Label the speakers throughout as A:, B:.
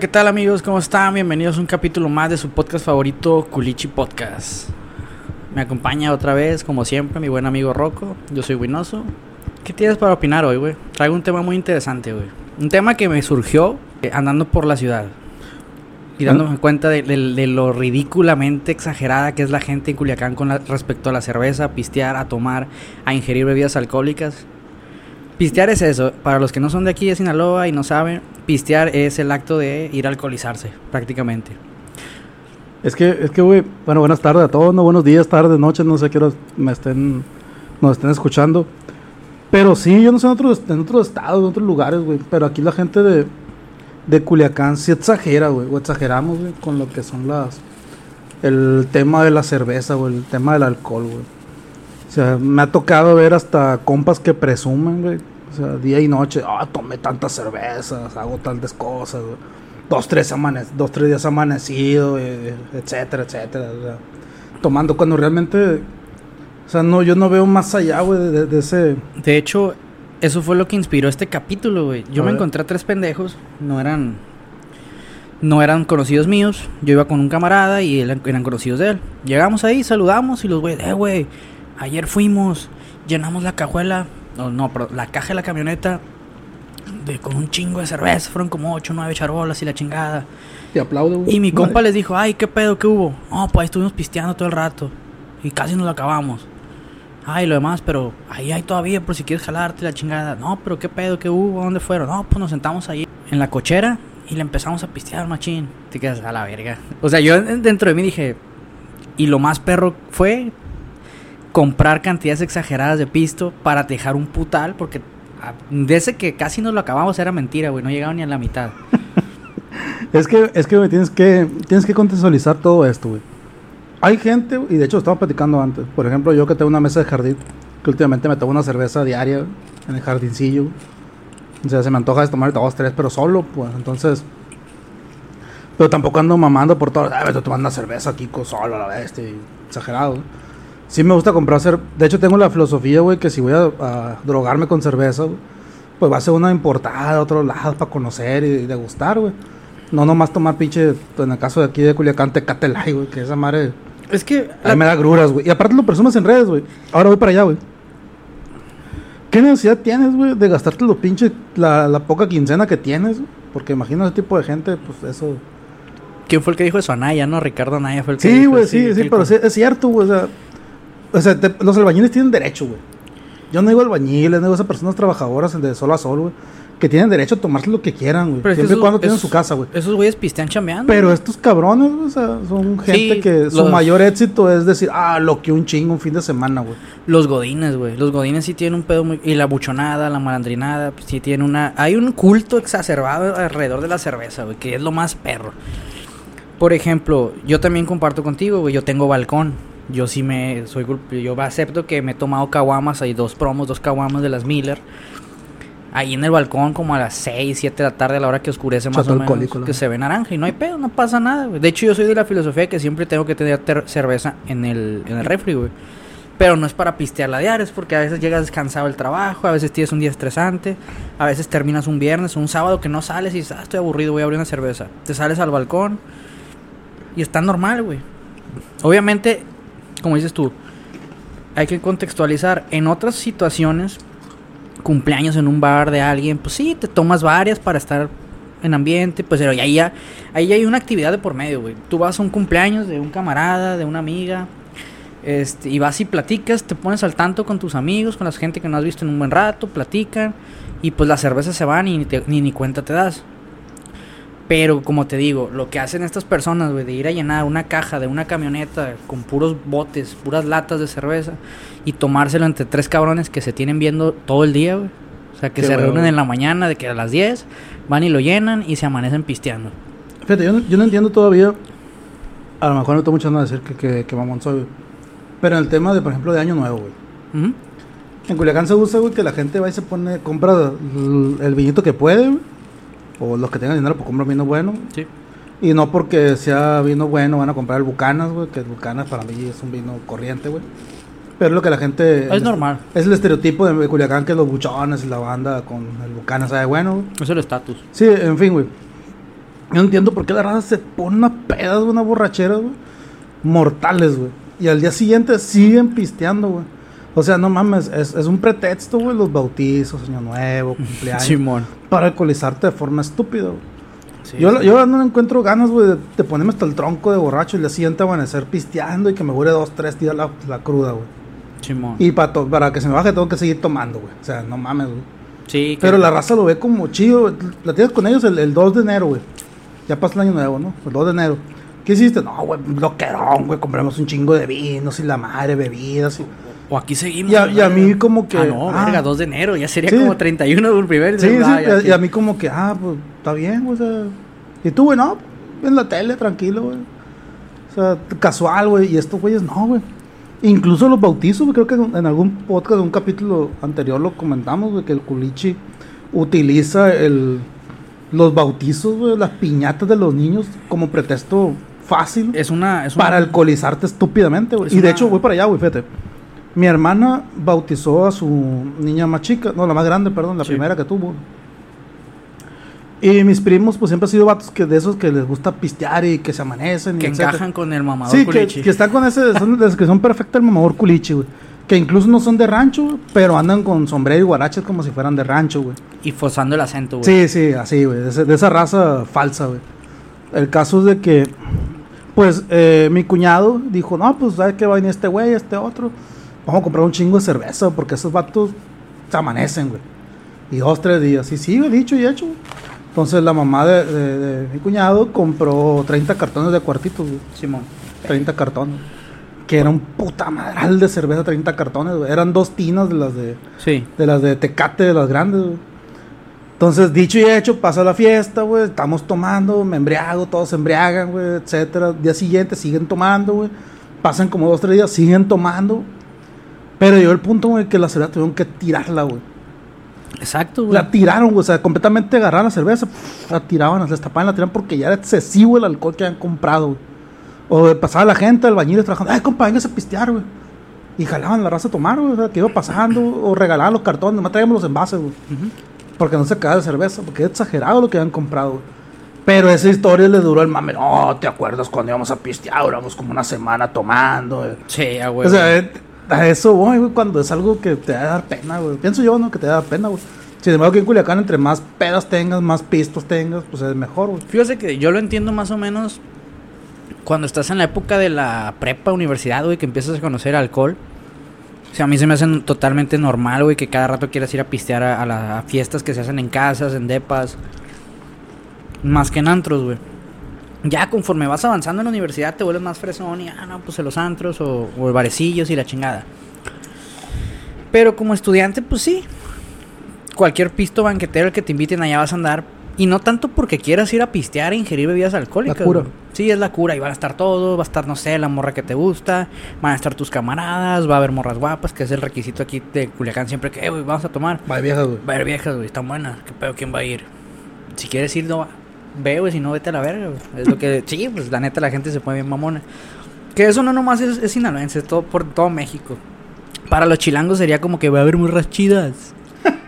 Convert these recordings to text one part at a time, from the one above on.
A: ¿qué tal amigos? ¿Cómo están? Bienvenidos a un capítulo más de su podcast favorito, Culichi Podcast. Me acompaña otra vez, como siempre, mi buen amigo Rocco. Yo soy Winoso. ¿Qué tienes para opinar hoy, güey? Traigo un tema muy interesante, güey. Un tema que me surgió eh, andando por la ciudad. Y dándome cuenta de, de- de lo ridículamente exagerada que es la gente en Culiacán con la- respecto a la cerveza, a pistear, a tomar, a ingerir bebidas alcohólicas. Pistear es eso. Para los que no son de aquí de Sinaloa y no saben, pistear es el acto de ir a alcoholizarse, prácticamente.
B: Es que, es que, güey, bueno, buenas tardes a todos, no buenos días, tardes, noches, no sé qué horas me estén, nos estén escuchando. Pero sí, yo no sé en otros, en otros estados, en otros lugares, güey, pero aquí la gente de, de Culiacán sí exagera, güey, o exageramos, güey, con lo que son las, el tema de la cerveza, güey, el tema del alcohol, güey. O sea, me ha tocado ver hasta compas que presumen, güey, o sea, día y noche, ah, tomé tantas cervezas, hago tantas cosas, güey dos, tres, amane dos, tres días amanecido, eh, etcétera, etcétera. o sea, tomando cuando realmente, o sea, no, yo no veo más allá, güey, de, de ese...
A: De hecho, eso fue lo que inspiró este capítulo, güey. Yo
B: A
A: me
B: ver.
A: encontré a tres pendejos, no eran no eran conocidos míos. Yo iba con un camarada y él- eran conocidos de él. Llegamos ahí, saludamos y los güeyes, eh, güey, ayer fuimos, llenamos la cajuela, no, no, pero la caja de la camioneta de, con un chingo de cerveza, fueron como 8 o 9 charolas y la chingada.
B: Te aplaudo, güey.
A: Y mi compa
B: Vale.
A: les dijo, ay, ¿qué pedo? ¿Qué hubo? No, pues ahí estuvimos pisteando todo el rato. Y casi nos lo acabamos. Ay, lo demás, pero ahí hay todavía por si quieres jalarte la chingada. No, pero ¿qué pedo? ¿Qué hubo? ¿Dónde fueron? No, pues nos sentamos ahí en la cochera y le empezamos a pistear, machín. Te quedas a la verga. O sea, yo en- dentro de mí dije, y lo más perro fue comprar cantidades exageradas de pisto para dejar un putal, porque ah, de ese que casi nos lo acabamos era mentira, güey. No llegaba ni a la mitad.
B: Es que, es que, güey, tienes que, tienes que contextualizar todo esto, güey. Hay gente, y de hecho lo estamos platicando antes, por ejemplo, yo que tengo una mesa de jardín, que últimamente me tomo una cerveza diaria en el jardincillo. O sea, se me antoja de tomar dos, tres, pero solo, pues, entonces... Pero tampoco ando mamando por todo. Ah, tomando una cerveza con solo a la bestia. Exagerado. Güey. Sí me gusta comprar cer De hecho, tengo la filosofía, güey, que si voy a, a drogarme con cerveza, güey, pues va a ser una importada de otro lado para conocer y degustar, güey. No nomás tomar pinche, en el caso de aquí de Culiacán, Tecate Light, güey, que esa madre...
A: Es que...
B: A mí me da gruras, güey. Y aparte lo presumes en redes, güey. Ahora voy para allá, güey. ¿Qué necesidad tienes, güey, de gastarte lo pinche, la, la poca quincena que tienes? güey? Porque imagino ese tipo de gente, pues eso...
A: ¿Quién fue el que dijo eso? Anaya, ¿no? Ricardo Anaya fue el que
B: Sí,
A: dijo,
B: güey, sí,
A: que
B: sí,
A: el
B: pero sí, es cierto, güey. O sea, o sea, te- los albañiles tienen derecho, güey. Yo no digo albañiles, no digo esas personas trabajadoras de sol a sol, güey. Que tienen derecho a tomarse lo que quieran, güey. Siempre y
A: esos-
B: cuando tienen
A: esos-
B: su casa, güey.
A: Esos güeyes pistean chambeando.
B: Pero estos cabrones, o sea, son gente
A: Sí,
B: que su
A: los-
B: mayor éxito es decir, ah, lo que un chingo un fin de semana, güey.
A: Los godines, güey. Los godines sí tienen un pedo muy... Y la buchonada, la malandrinada, pues sí tienen una... Hay un culto exacerbado alrededor de la cerveza, güey, que es lo más perro. Por ejemplo, yo también comparto contigo, güey. Yo tengo balcón. Yo sí me... soy Yo acepto que me he tomado caguamas. Hay dos promos, dos caguamas de las Miller. Ahí en el balcón como a las 6, 7 de la tarde a la hora que oscurece más
B: Chato
A: o menos. Que se ve naranja y no hay pedo, no pasa nada. De hecho, yo soy de la filosofía que siempre tengo que tener ter- cerveza en el, en el refri, güey. Pero no es para pistearla diario, es porque a veces llegas descansado del trabajo, a veces tienes un día estresante, a veces terminas un viernes o un sábado que no sales y dices, ah, estoy aburrido, voy a abrir una cerveza. Te sales al balcón y está normal, güey. Obviamente, como dices tú, hay que contextualizar. En otras situaciones, cumpleaños en un bar de alguien, pues sí, te tomas varias para estar en ambiente, pues pero ahí ya, ahí hay una actividad de por medio, güey. Tú vas a un cumpleaños de un camarada, de una amiga, este, y vas y platicas, te pones al tanto con tus amigos, con la gente que no has visto en un buen rato, platican, y pues las cervezas se van y ni, te- ni, ni cuenta te das. Pero como te digo, lo que hacen estas personas, güey, de ir a llenar una caja de una camioneta con puros botes, puras latas de cerveza y tomárselo entre tres cabrones que se tienen viendo todo el día, güey. O sea, que
B: Qué
A: se reúnen en la mañana, de que a las 10 van y lo llenan y se amanecen pisteando.
B: Fíjate, yo no, yo no entiendo todavía. A lo mejor no tengo mucho nada decir que, que, que mamón soy, güey. Pero en el tema de, por ejemplo, de Año Nuevo, güey. En Culiacán se usa, güey, que la gente va y se pone, compra el, el vinito que puede, güey. O los que tengan dinero, pues compran vino bueno.
A: Sí.
B: Y no porque sea vino bueno van a comprar el Bucanas, güey. Que el Bucanas para mí es un vino corriente, güey. Pero lo que la gente...
A: Es normal.
B: Es el estereotipo de Culiacán que los buchones y la banda con el Bucanas sabe bueno, güey.
A: Es el estatus.
B: Sí, en fin, güey. Yo no entiendo por qué la raza se pone unas pedas, güey, unas borracheras, güey. Mortales, güey. Y al día siguiente siguen pisteando, güey. O sea, no mames, es, es un pretexto, güey, los bautizos, año nuevo, cumpleaños.
A: Simón.
B: para alcoholizarte de forma estúpida, güey.
A: Sí,
B: yo,
A: sí.
B: yo no encuentro ganas, güey, de, ponerme hasta el tronco de borracho y día siguiente amanecer pisteando y que me dure dos, tres días la, la cruda, güey.
A: Simón.
B: Y para, to- para que se me baje tengo que seguir tomando, güey. O sea, no mames, güey.
A: Sí, que-
B: Pero la raza lo ve como chido. güey. Platicas con ellos el, el 2 de enero, güey. Ya pasa el año nuevo, ¿no? El 2 de enero. ¿Qué hiciste? No, güey, loquerón, güey. Compramos un chingo de vinos y la madre, bebidas. Y...
A: O aquí seguimos.
B: Y a- y a mí como que-
A: Ah, no,
B: ah.
A: verga, 2 de enero. Ya sería
B: Sí.
A: como 31 del primer.
B: Sí, sí.
A: Ah, ya
B: y a mí como que, ah, pues está bien, güey. O sea. Y tú, güey, no, en la tele, tranquilo, güey. O sea, casual, güey. Y estos güeyes, no, güey. Incluso los bautizos, güey, creo que en algún podcast, en un capítulo anterior lo comentamos, güey, que el culichi utiliza el, los bautizos, güey, las piñatas de los niños como pretexto fácil
A: Es una. Es una
B: para alcoholizarte estúpidamente, güey.
A: Es
B: Y de hecho, voy para allá, güey, fíjate. Mi hermana bautizó a su niña más chica, no, la más grande, perdón, la
A: Sí.
B: primera que tuvo. Y mis primos, pues siempre han sido vatos que de esos que les gusta pistear y que se amanecen. y
A: que
B: etcétera.
A: encajan con el mamador
B: Sí, que,
A: culichi.
B: que están con ese, son los que son perfecta el mamador culichi, güey. Que incluso no son de rancho, pero andan con sombrero y guaraches como si fueran de rancho, güey.
A: Y forzando el acento, güey.
B: Sí, sí, así, güey. De esa raza falsa, güey. El caso es de que, pues, eh, mi cuñado dijo, no, pues, ¿sabes qué va a venir este güey, este otro? Vamos a comprar un chingo de cerveza porque esos vatos se amanecen, güey. Y dos, tres días. Y sí, güey, dicho y hecho. Entonces la mamá de, de- de mi cuñado compró 30 cartones de cuartitos, güey.
A: Simón.
B: 30 cartones. Que era un puta madral de cerveza, 30 cartones, güey. Eran dos tinas de las de
A: Sí.
B: de las de Tecate, de las grandes, güey. Entonces, dicho y hecho, pasa la fiesta, güey. Estamos tomando, me embriago, todos se embriagan, güey, etcétera. Día siguiente siguen tomando, güey. Pasan como dos, tres días, siguen tomando. Pero llegó el punto, güey, que la cerveza tuvieron que tirarla, güey.
A: Exacto, güey.
B: La tiraron, güey. O sea, completamente agarraron la cerveza, la tiraban, la destapaban, la tiraban porque ya era excesivo el alcohol que habían comprado, güey. O pasaba la gente, albañiles trabajando, ay, compa, véngase a pistear, güey. Y jalaban la raza a tomar, güey. O sea, que iba pasando, o regalaban los cartones, nomás traíamos los envases, güey. Porque no se acaba de cerveza, porque es exagerado lo que habían comprado, güey. Pero esa historia le duró el mame. No, ¿te acuerdas cuando íbamos a pistear? Duramos como una semana tomando, güey.
A: Sí, güey.
B: O sea, eh, a eso voy, güey, cuando es algo que te va a dar pena, güey. Pienso yo, ¿no? Que te da pena, güey. Sin embargo, que en Culiacán, entre más pedas tengas, más pistos tengas, pues es mejor, güey.
A: Fíjate que yo lo entiendo más o menos cuando estás en la época de la prepa, universidad, güey, que empiezas a conocer alcohol. O sea, a mí se me hace totalmente normal, güey, que cada rato quieras ir a pistear a, a las a fiestas que se hacen en casas, en depas. Más que en antros, güey. Ya conforme vas avanzando en la universidad te vuelves más fresón y, ah, no, pues en los antros o, o barecillos y la chingada. Pero como estudiante, pues sí. Cualquier pisto banquetero el que te inviten allá vas a andar. Y no tanto porque quieras ir a pistear e ingerir bebidas alcohólicas.
B: La cura.
A: güey. Sí, es la cura. Y van a estar todos. Va a estar, no sé, la morra que te gusta. Van a estar tus camaradas. Va a haber morras guapas, que es el requisito aquí de Culiacán siempre que, eh, güey, vamos a tomar.
B: Vaya viejas, güey.
A: Va a haber viejas, güey, están buenas. ¿Qué pedo? ¿Quién va a ir? Si quieres ir, no va. Ve, güey, si no, vete a la verga, güey. Es lo que... sí, pues la neta la gente se pone bien mamona. Que eso no nomás es, es sinaloense, es todo, por todo México. Para los chilangos sería como que va a haber morras chidas.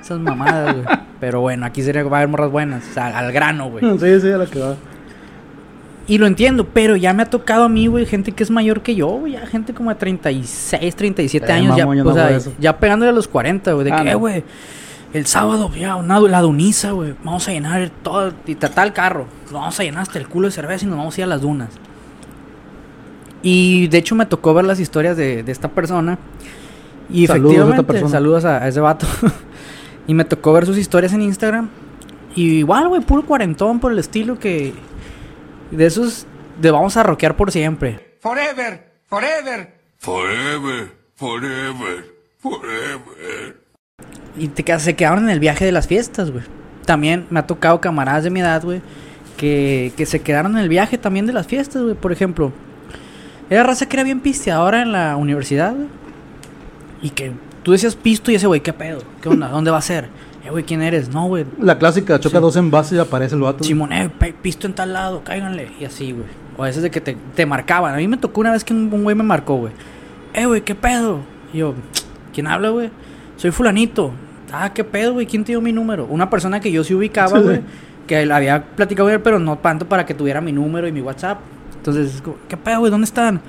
A: Esas mamadas, güey. Pero bueno, aquí sería que va a haber morras buenas. O sea, al grano, güey.
B: Sí, sí, a la que va.
A: Y lo entiendo, pero ya me ha tocado a mí, güey, gente que es mayor que yo, güey. Ya gente como de 36, 37
B: Eh,
A: años. ya,
B: mamón, yo
A: o
B: no
A: sea, ya pegándole a los 40, güey. De
B: Ah,
A: que, eh,
B: no.
A: El sábado, ya, una, la duniza, güey. Vamos a llenar todo, y tratar el carro. Vamos a llenar hasta el culo de cerveza y nos vamos a ir a las dunas. Y de hecho me tocó ver las historias de, de esta persona. Y
B: Saludos a esta
A: efectivamente,
B: persona.
A: saludos a, a ese vato. y me tocó ver sus historias en Instagram. Y igual, güey, puro cuarentón por el estilo que... De esos de vamos a rockear por siempre.
C: Forever, forever.
D: Forever, forever, forever.
A: Y te, quedas- se quedaron en el viaje de las fiestas, güey. También me ha tocado camaradas de mi edad, güey, que, que se quedaron en el viaje también de las fiestas, güey. Por ejemplo, era raza que era bien pisteadora en la universidad, güey. Y que tú decías pisto y ese güey, ¿qué pedo? ¿Qué onda? ¿Dónde va a ser? Eh, güey, ¿quién eres? No, güey.
B: La clásica, choca
A: Sí.
B: dos envases y aparece el vato.
A: Simón, eh, pisto en tal lado, cáiganle. Y así, güey. O a veces de que te, te marcaban. A mí me tocó una vez que un, un güey me marcó, güey. Eh, güey, ¿qué pedo? Y yo, ¿quién habla, güey? Soy fulanito. Ah, ¿qué pedo, güey? ¿Quién te dio mi número? Una persona que yo sí ubicaba,
B: Sí.
A: güey. Que él había platicado con él, pero no tanto para que tuviera mi número y mi WhatsApp. Entonces, ¿qué pedo, güey? ¿Dónde están?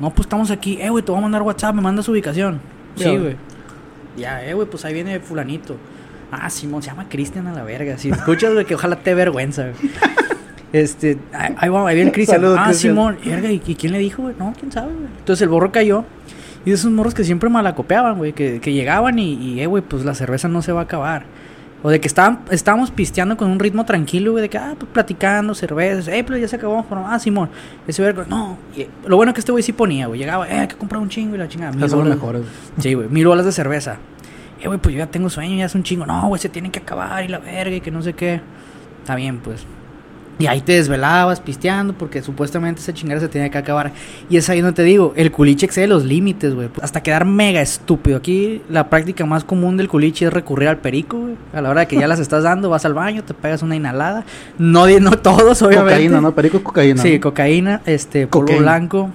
A: No, pues estamos aquí. Eh, güey, te voy a mandar WhatsApp, me manda su ubicación. Sí,
B: güey.
A: Ya, eh, güey, pues ahí viene fulanito. Ah, Simón, se llama Cristian a la verga. Si escuchas, güey, que ojalá te vergüenza, güey. Este, ahí, ahí viene Cristian. Ah. Simón, verga, ¿y, y quién le dijo, güey? No, quién sabe, güey. Entonces el borro cayó. Y de esos morros que siempre malacopeaban, güey, que, que llegaban y, y, eh, güey, pues la cerveza no se va a acabar. O de que estaban, estábamos pisteando con un ritmo tranquilo, güey, de que, ah, pues platicando, cervezas, eh, pero ya se acabó, pero, ah, Simón, ese verga, no. Y, eh, lo bueno que este güey sí ponía, güey, llegaba, eh, hay que comprar un chingo y la chingada. mil bolas.
B: mejores.
A: Sí, güey, mil bolas de cerveza. Eh, güey, pues yo ya tengo sueño, ya es un chingo. No, güey, se tienen que acabar y la verga y que no sé qué. Está bien, pues. Y ahí te desvelabas pisteando porque supuestamente esa chingada se tenía que acabar. Y es ahí donde te digo, el culiche excede los límites, güey. Hasta quedar mega estúpido. Aquí la práctica más común del culiche es recurrir al perico, güey. A la hora de que ya las estás dando, vas al baño, te pegas una inhalada. No, no todos, obviamente.
B: Cocaína, ¿no? Perico es cocaína.
A: Sí, cocaína, este, polvo blanco.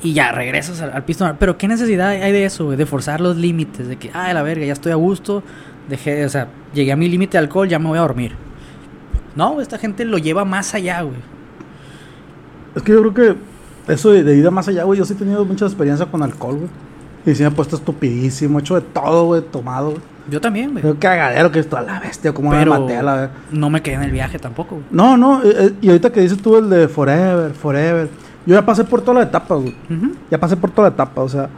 A: Y ya, regresas al, al pistón. Pero ¿qué necesidad hay de eso, güey? De forzar los límites. De que, ay, la verga, ya estoy a gusto. Dejé, o sea, llegué a mi límite de alcohol, ya me voy a dormir. No, esta gente lo lleva más allá, güey.
B: Es que yo creo que eso de, de ir más allá, güey. Yo sí he tenido mucha experiencia con alcohol, güey. Y sí me he puesto estupidísimo, he hecho de todo, güey, tomado. güey.
A: Yo también, güey.
B: Qué cagadero que esto a la bestia, como me maté a la vez.
A: no me quedé en el viaje tampoco, güey.
B: No, no, eh, eh, y ahorita que dices tú el de Forever, Forever. Yo ya pasé por toda la etapa, güey. Ya pasé por toda la etapa, o sea.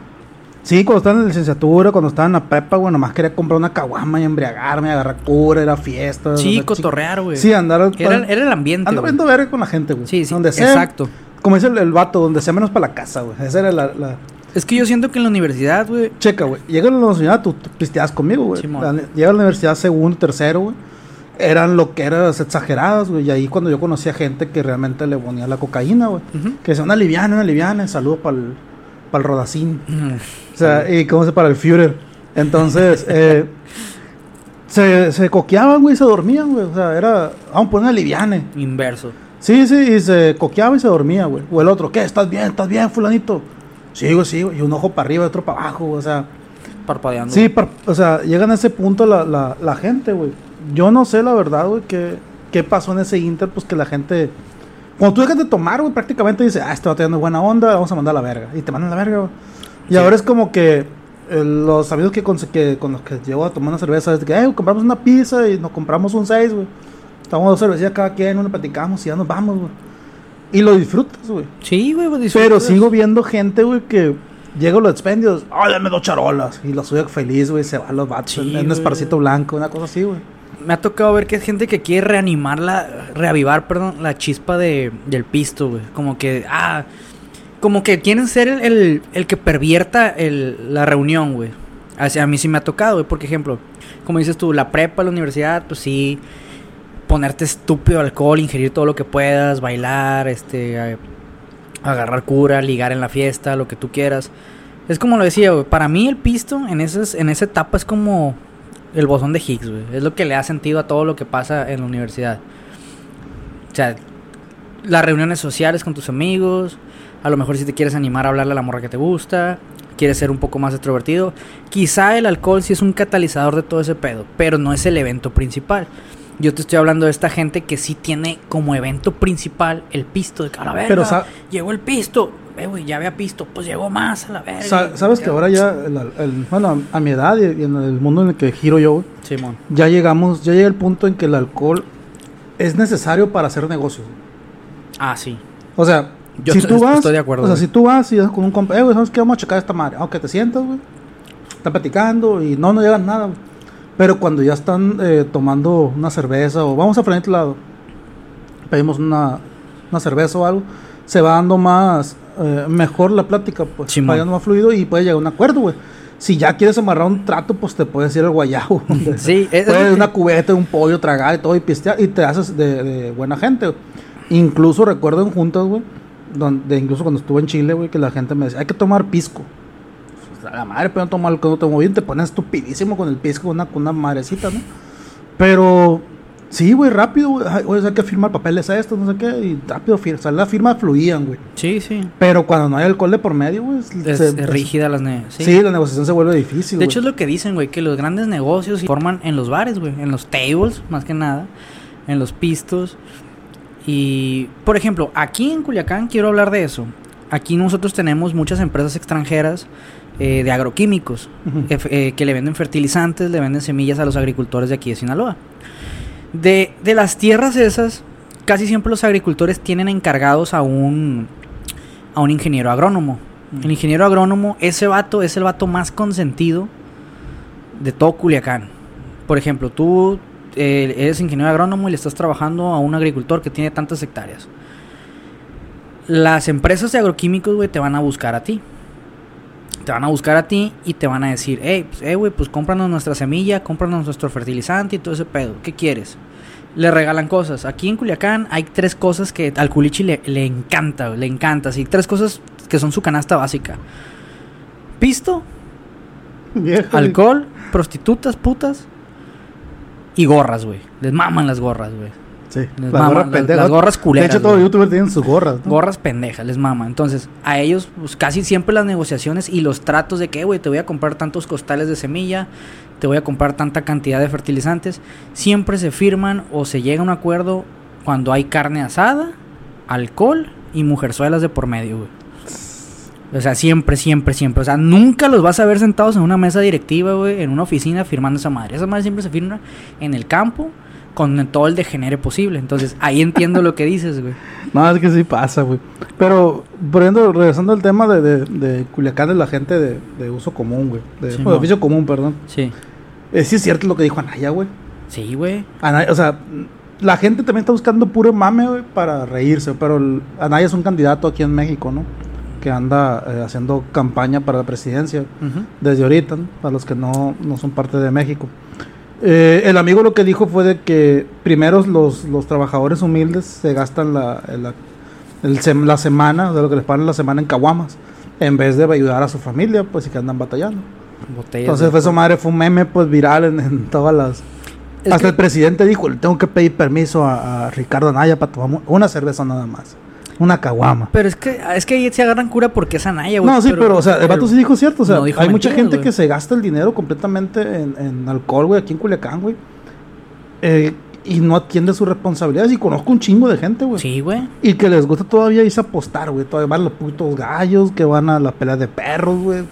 B: Sí, cuando estaba en la licenciatura, cuando estaba en la prepa, güey, nomás quería comprar una caguama y embriagarme, agarrar cura, era fiesta.
A: Sí, cotorrear, güey.
B: Sí, andar.
A: Era, era el ambiente,
B: Ando
A: güey.
B: viendo verga con la gente, güey.
A: Sí, sí,
B: Donde sea.
A: exacto.
B: Como dice el, el vato, donde sea menos para la casa, güey. Esa era la. la-
A: Es que yo siento que en la universidad, güey,
B: Checa, güey. Llega a la universidad, tú, tú pisteabas conmigo, güey. Llega a la universidad segundo, tercero, güey. Eran lo que eran exageradas, güey. Y ahí cuando yo conocía gente que realmente le ponía la cocaína, güey.
A: Ujú.
B: Que sea una liviana, una liviana. Saludos para el, para el rodacín.
A: mm,
B: O sea, y cómo se para el Führer. Entonces, eh, se, se coqueaban, güey, y se dormían, güey. O sea, era, vamos a poner una liviana.
A: inverso.
B: Sí, sí, y se coqueaba y se dormía, güey. O el otro, ¿qué? ¿Estás bien? ¿Estás bien, fulanito? Sí, güey, sí, güey. Y un ojo para arriba y otro para abajo, güey. O sea,
A: Parpadeando.
B: sí, par- o sea, llegan a ese punto la, la, la gente, güey. Yo no sé, la verdad, güey, qué, qué pasó en ese inter, pues que la gente... Cuando tú dejas de tomar, güey, prácticamente dice, ah, este va teniendo buena onda, vamos a mandar a la verga. Y te mandan a la verga, güey. Y
A: Sí.
B: ahora es como que eh, los amigos que con, que con los que llevo a tomar una cerveza es de que, eh, compramos una pizza y nos compramos un 6, güey. Estamos dos cervecillas cada quien, uno platicamos y ya nos vamos, güey. Y lo disfrutas, güey.
A: Sí, güey, pues,
B: Pero
A: disfrutas.
B: sigo viendo gente, güey, que llega a los expendios, ay, dame dos charolas. Y lo sube feliz, güey, se va a los vatos
A: Sí,
B: en en un esparcito blanco, una cosa así, güey.
A: Me ha tocado ver que hay gente que quiere reanimar la, reavivar, perdón, la chispa de, del pisto, güey. Como que, ah, como que quieren ser el, el, que pervierta el, la reunión, güey. Así, a mí sí me ha tocado, güey. Por ejemplo, como dices tú, la prepa, la universidad, pues sí, ponerte estúpido alcohol, ingerir todo lo que puedas, bailar, este, agarrar cura, ligar en la fiesta, lo que tú quieras. Es como lo decía, güey. Para mí el pisto en, esas, en esa etapa es como el bosón de Higgs, güey. Es lo que le da sentido a todo lo que pasa en la universidad. O sea, las reuniones sociales con tus amigos. A lo mejor si te quieres animar a hablarle a la morra que te gusta. Quieres ser un poco más extrovertido. Quizá el alcohol sí es un catalizador de todo ese pedo. Pero no es el evento principal. Yo te estoy hablando de esta gente que sí tiene como evento principal el pisto. De que a la verga,
B: Pero
A: llegó el pisto. Eh, güey, ya había pisto. Pues llegó más a la verga.
B: Sa- Sabes que ahora ya, el- el- bueno, a mi edad y en el mundo en el que giro yo, güey,
A: Simón.
B: ya llegamos, ya llega el punto en que el alcohol es necesario para hacer negocios.
A: Ah, sí.
B: O sea,
A: Yo
B: si
A: estoy-
B: tú vas,
A: estoy de acuerdo,
B: o sea,
A: güey.
B: si tú vas y vas con un compa, eh, güey, ¿sabes qué? Vamos a checar esta madre. Aunque te sientas, güey. Están platicando y no, no llegan nada, güey. Pero cuando ya están eh, tomando una cerveza o vamos a frente lado, pedimos una, una cerveza o algo, se va dando más, eh, mejor la plática, pues. Más fluido y puede llegar a un acuerdo, güey. Si ya quieres amarrar un trato, pues te puedes ir al guayabo.
A: Sí, es-
B: Puedes una cubeta, un pollo, tragar y todo y pistear y te haces de, de buena gente. Incluso recuerdo en juntas, güey, donde incluso cuando estuve en Chile, güey, que la gente me decía, hay que tomar pisco. Pues, la madre, pero no tomar alcohol, no tomo bien, te pones estupidísimo con el pisco, una, con una madrecita, ¿no? Pero Sí, güey, rápido, güey. Ay, güey, hay que firmar papeles a esto, no sé qué. Y rápido, fir- o sea, las firmas fluían, güey.
A: Sí, sí.
B: Pero cuando no hay alcohol de por medio, güey.
A: Es,
B: se-
A: es rígida las ne
B: Sí.
A: sí.
B: la negociación se vuelve difícil.
A: De hecho es lo que dicen, güey, que los grandes negocios se forman en los bares, güey, en los tables, más que nada, en los pistos. Y, por ejemplo, aquí en Culiacán quiero hablar de eso. Aquí nosotros tenemos muchas empresas extranjeras eh, de agroquímicos eh, que le venden fertilizantes, le venden semillas a los agricultores de aquí de Sinaloa. De, de las tierras esas, casi siempre los agricultores tienen encargados a un, a un ingeniero agrónomo. El ingeniero agrónomo, ese vato es el vato más consentido de todo Culiacán. Por ejemplo, tú eh, eres ingeniero agrónomo y le estás trabajando a un agricultor que tiene tantas hectáreas. Las empresas de agroquímicos, güey, te van a buscar a ti. Te van a buscar a ti y te van a decir, hey, pues, eh, güey, pues cómpranos nuestra semilla, cómpranos nuestro fertilizante y todo ese pedo. ¿Qué quieres? Le regalan cosas. Aquí en Culiacán hay tres cosas que al culichi le, le encanta, güey, le encanta. Así, tres cosas que son su canasta básica. Pisto,
B: güey.
A: alcohol, prostitutas, putas y gorras, güey. Les maman las gorras, güey.
B: Sí,
A: Les
B: las gorras
A: las-
B: pendejas.
A: las gorras culeras,
B: De hecho, todos los youtubers tienen sus gorras. ¿no?
A: Gorras pendejas, les mama. Entonces, a ellos, pues casi siempre las negociaciones y los tratos de que, güey, te voy a comprar tantos costales de semilla, te voy a comprar tanta cantidad de fertilizantes, siempre se firman o se llega a un acuerdo cuando hay carne asada, alcohol y mujerzuelas de por medio, güey. O sea, siempre, siempre, siempre. O sea, nunca los vas a ver sentados en una mesa directiva, güey, en una oficina firmando esa madre. Esa madre siempre se firma en el campo con todo el degenere posible. Entonces, ahí entiendo lo que dices, güey.
B: No, es que sí pasa, güey. Pero, por ejemplo, regresando al tema de, de, de Culiacán, de la gente de, de uso común, güey. De,
A: Sí,
B: oficio común, perdón.
A: Sí.
B: Eh, sí es cierto lo que dijo Anaya, güey.
A: Sí, güey.
B: Anaya, o sea, la gente también está buscando puro mame, güey, para reírse. Pero el- Anaya es un candidato aquí en México, ¿no? Que anda eh, haciendo campaña para la presidencia desde ahorita, ¿no? para los que no, no son parte de México. Eh, el amigo lo que dijo fue de que primero los, los trabajadores humildes se gastan la, la, el sem- la semana, de lo que les pagan la semana en caguamas, en vez de ayudar a su familia, pues y que andan batallando.
A: Botellas.
B: Entonces fue su madre, fue un meme pues viral en, en todas las...
A: Es
B: Hasta
A: que-
B: el presidente dijo, le tengo que pedir permiso a, a Ricardo Anaya para tomar una cerveza nada más, una caguama.
A: Pero es que, es que ahí se agarran cura porque es Anaya, güey.
B: No, sí, pero, o sea, el vato sí dijo cierto. O sea,
A: no
B: hay mucha gente que se gasta el dinero completamente en, en alcohol, güey, aquí en Culiacán, güey. Eh, y no atiende sus responsabilidades. Y conozco un chingo de gente, güey.
A: Sí, güey.
B: Y que les gusta todavía irse a apostar, güey. Todavía van los putos gallos, que van a la pelea de perros, güey.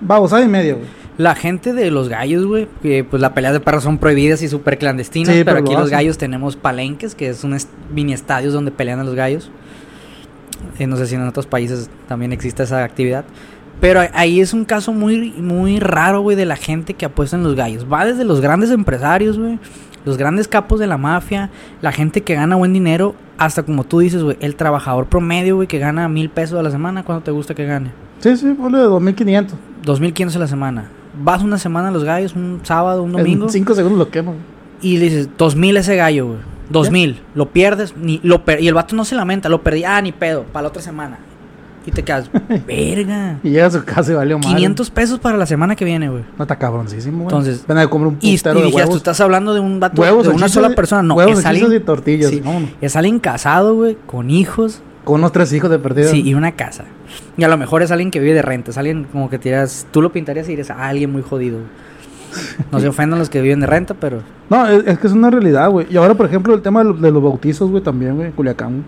B: Vamos, y media, güey.
A: La gente de los gallos, güey, que pues las peleas de perros son prohibidas y súper clandestinas,
B: Sí,
A: pero,
B: pero
A: aquí
B: lo
A: los gallos tenemos palenques, que es un est- mini estadios donde pelean a los gallos. Eh, no sé si en otros países también existe esa actividad. Pero ahí es un caso muy, muy raro, güey, de la gente que apuesta en los gallos. Va desde los grandes empresarios, güey, los grandes capos de la mafia, la gente que gana buen dinero, hasta como tú dices, güey, el trabajador promedio, güey, que gana mil pesos a la semana. ¿Cuánto te gusta que gane?
B: Sí, sí, ponle 2500.
A: 2.500 a la semana. Vas una semana a los gallos, un sábado, un domingo,
B: En 5 segundos lo quemo. güey.
A: y le dices, 2.000 ese gallo, güey. 2.000. Lo pierdes, ni, lo per- y el vato no se lamenta, lo perdí, ah, ni pedo, para la otra semana. Y te quedas, verga.
B: Y llega a su casa y valió mal.
A: 500 pesos para la semana que viene, güey.
B: No está cabroncísimo, güey.
A: Entonces,
B: Ven a comer un
A: Y, y
B: de
A: tú estás hablando de un vato,
B: Huevos,
A: de una sola persona. No,
B: huevos,
A: es alguien,
B: y tortillas.
A: sí, es alguien casado, güey, con hijos,
B: Con unos tres hijos de perdida.
A: sí, y una casa. Y a lo mejor es alguien que vive de renta, es alguien como que tiras, tú lo pintarías y dirías, ah, alguien muy jodido. güey". No se ofendan los que viven de renta, pero...
B: No, es, es que es una realidad, güey. Y ahora, por ejemplo, el tema de, lo- de los bautizos, güey, también, güey, en Culiacán.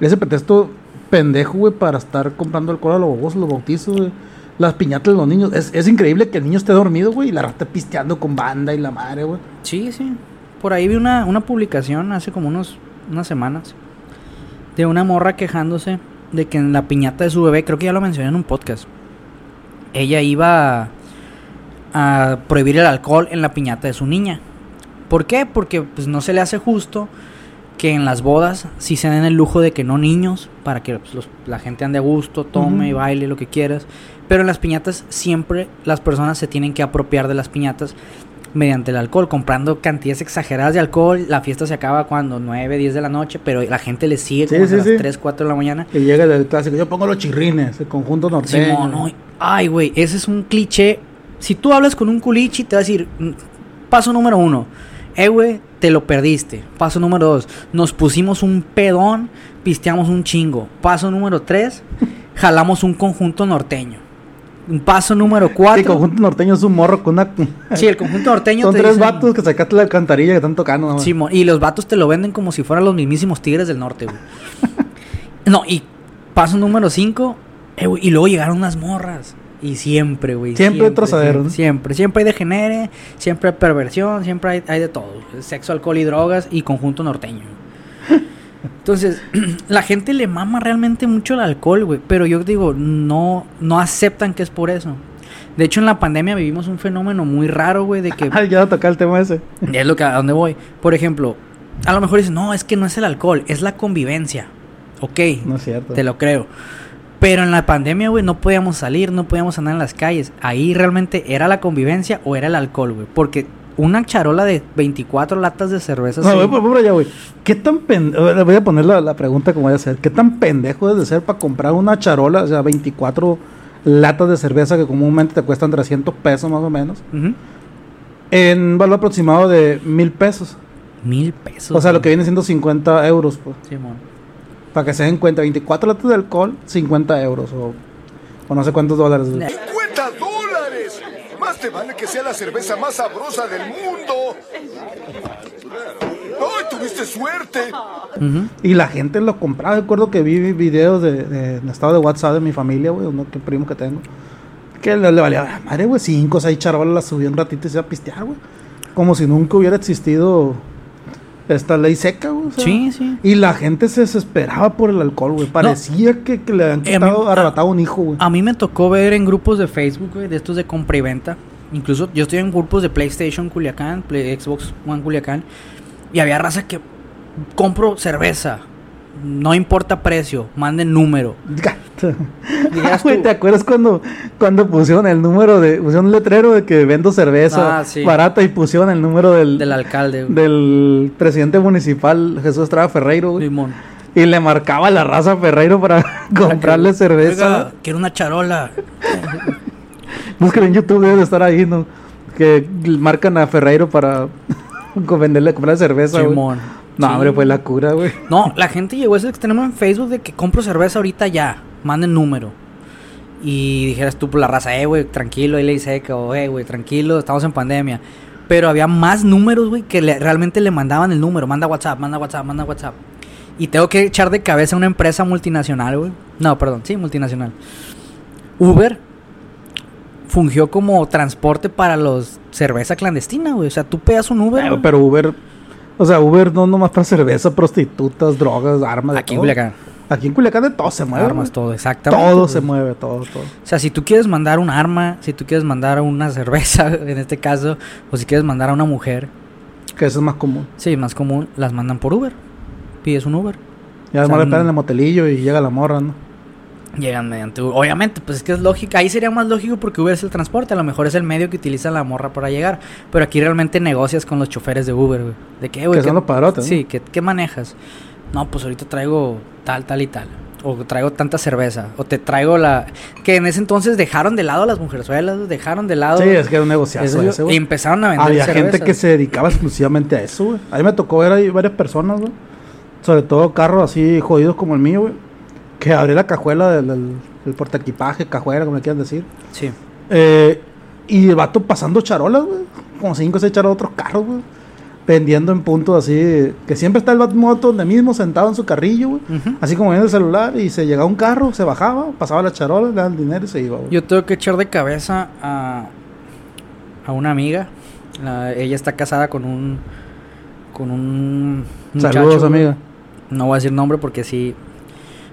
B: Ese pretexto pendejo, güey, para estar comprando alcohol a los bobos, los bautizos, güey. Las piñatas de los niños. Es, es increíble que el niño esté dormido, güey, y la rata pisteando con banda y la madre, güey.
A: Sí, sí. Por ahí vi una, una publicación hace como unos, unas semanas de una morra quejándose de que en la piñata de su bebé, creo que ya lo mencioné en un podcast, ella iba a, a prohibir el alcohol en la piñata de su niña. ¿Por qué? Porque pues no se le hace justo que en las bodas sí se den el lujo de que no niños, para que pues, los- la gente ande a gusto, tome,
B: Ujú.
A: baile, lo que quieras. Pero en las piñatas siempre las personas se tienen que apropiar de las piñatas mediante el alcohol, comprando cantidades exageradas de alcohol. La fiesta se acaba cuando 9, 10 de la noche, pero la gente le sigue
B: Sí,
A: como
B: sí,
A: las
B: sí.
A: 3, 4 de la mañana.
B: Que llega el clásico. Yo pongo los chirrines, el conjunto norteño.
A: Simón, no, ay, güey, ese es un cliché. Si tú hablas con un culichi, te va a decir, mm, paso número uno, Eh, güey, te lo perdiste. Paso número dos. Nos pusimos un pedón, pisteamos un chingo. Paso número tres. jalamos un conjunto norteño. Paso número
B: Sí,
A: cuatro.
B: conjunto norteño es un morro con una.
A: Sí, el conjunto norteño
B: Son
A: te
B: tres
A: dicen-
B: vatos que sacaste la alcantarilla que están tocando.
A: Simón, y los vatos te lo venden como si fueran los mismísimos tigres del norte, güey. no, y paso número 5, y luego llegaron unas morras. Y siempre, güey.
B: Siempre hay trozadero, ¿no?
A: Siempre, siempre hay degenere, siempre hay perversión, siempre hay, hay de todo. Sexo, alcohol y drogas y conjunto norteño. Entonces, la gente le mama realmente mucho el alcohol, güey. Pero yo digo, no, no aceptan que es por eso. De hecho, en la pandemia vivimos un fenómeno muy raro, güey, de que
B: Ay, ya tocar el tema ese.
A: es lo que a dónde voy. Por ejemplo, a lo mejor dices, no, es que no es el alcohol, es la convivencia. Ok,
B: No es cierto.
A: te lo creo. Pero en la pandemia, güey, no podíamos salir, no podíamos andar en las calles. Ahí realmente era la convivencia o era el alcohol, güey. Porque una charola de 24 latas de cerveza.
B: No,
A: sí-
B: voy por, allá, güey. ¿Qué tan pendejo? Voy a poner la, la pregunta como voy a hacer. ¿Qué tan pendejo debe de ser para comprar una charola? O sea, 24 latas de cerveza que comúnmente te cuestan 300 pesos más o menos.
A: Ujú.
B: En un valor aproximado de mil pesos.
A: Mil pesos.
B: O sea, lo que
A: güey.
B: viene siendo 50 euros, pues.
A: Simón.
B: Para que se den cuenta, 24 latas de alcohol, 50 euros. O, o no sé cuántos dólares.
A: Ya.
C: 50 dólares. Más te vale que sea la cerveza más sabrosa del mundo. ¡Ay, tuviste suerte!
B: Y la gente lo compraba. Recuerdo que vi videos de, de, en estado de WhatsApp de mi familia, güey, uno que primo que tengo. Que le, le valía "Ah, madre, güey, cinco o seis charolas las subí un ratito y se iba a pistear, güey. Como si nunca hubiera existido esta ley seca, güey. o sea.
A: Sí, sí.
B: Y la gente se desesperaba por el alcohol, güey. Parecía que, que le habían
A: Eh,
B: quitado, arrebatado un hijo, güey.
A: A mí me tocó ver en grupos de Facebook, güey, de estos de compra y venta. Incluso yo estoy en grupos de PlayStation Culiacán, Play- Xbox One Culiacán. Y había raza que compro cerveza. No importa precio, manden número.
B: Gato. Güey. ¿te acuerdas cuando, cuando pusieron el número de. pusieron un letrero de que vendo cerveza
A: Ah, sí.
B: barata y pusieron el número del,
A: Del alcalde, güey.
B: del presidente municipal Jesús Estrada Ferreiro, güey.
A: Simón.
B: Y le marcaba la raza Ferreiro para comprarle
A: Oiga,
B: cerveza.
A: quiero una charola.
B: Búsquenlo en YouTube, debe de estar ahí, ¿no? Que marcan a Ferreiro para venderle, comprarle cerveza, güey. No,
A: Sí.
B: hombre, fue la cura, güey.
A: No, la gente llegó a ese extremo en Facebook de que compro cerveza ahorita ya, manden número. Y dijeras tú por la raza, eh, güey, tranquilo, ahí le dice que, o, eh, güey, tranquilo, estamos en pandemia. Pero había más números, güey, que le- realmente le mandaban el número. Manda WhatsApp, manda WhatsApp, manda WhatsApp. Y tengo que echar de cabeza a una empresa multinacional, güey. No, perdón, sí, multinacional. Uber fungió como transporte para los cerveza clandestina, güey. O sea, tú pegas un Uber.
B: Pero Uber, o sea, Uber no nomás para cerveza, prostitutas, drogas, armas.
A: aquí en. Culiacán.
B: Aquí en Culiacán de todo se mueve.
A: Armas, todo, exactamente.
B: Todo se mueve, todo, todo.
A: O sea, si tú quieres mandar un arma, si tú quieres mandar una cerveza, en este caso, o si quieres mandar a una mujer,
B: Que eso es más común.
A: sí, más común, las mandan por Uber. Pides un Uber. O
B: además
A: sea,
B: le pegan el motelillo y llega la morra, ¿no?
A: Llegan mediante Uber. Obviamente, pues es que es lógico. Ahí sería más lógico porque Uber es el transporte. A lo mejor es el medio que utiliza la morra para llegar. Pero aquí realmente negocias con los choferes de Uber, güey. De qué, güey.
B: Que son
A: ¿qué-
B: los padrotes.
A: Sí, ¿qué, ¿qué manejas? No, pues ahorita traigo tal, tal y tal. O traigo tanta cerveza. O te traigo la... Que en ese entonces dejaron de lado a las mujerzuelas. Dejaron de lado...
B: Sí, es que era un negociazo ese, güey.
A: y empezaron a vender
B: Había gente que se dedicaba exclusivamente a eso, güey. A mí me tocó ver ahí varias personas, güey. Sobre todo carros así jodidos como el mío, güey. Que abrí la cajuela del, del, del portaequipaje, cajuela, como le quieran decir.
A: Sí.
B: Eh, y el vato pasando charolas, güey. Como cinco o seis charolas otros carros, güey. Vendiendo en puntos así. Que siempre está el vato moto donde mismo, sentado en su carrillo, güey. Así como viendo el celular. Y se llegaba un carro, se bajaba, pasaba las charolas, le daban el dinero y se iba, güey.
A: Yo tengo que echar de cabeza a, a una amiga. La- ella está casada con un con un muchacho.
B: Saludos, amiga.
A: No voy a decir nombre porque sí.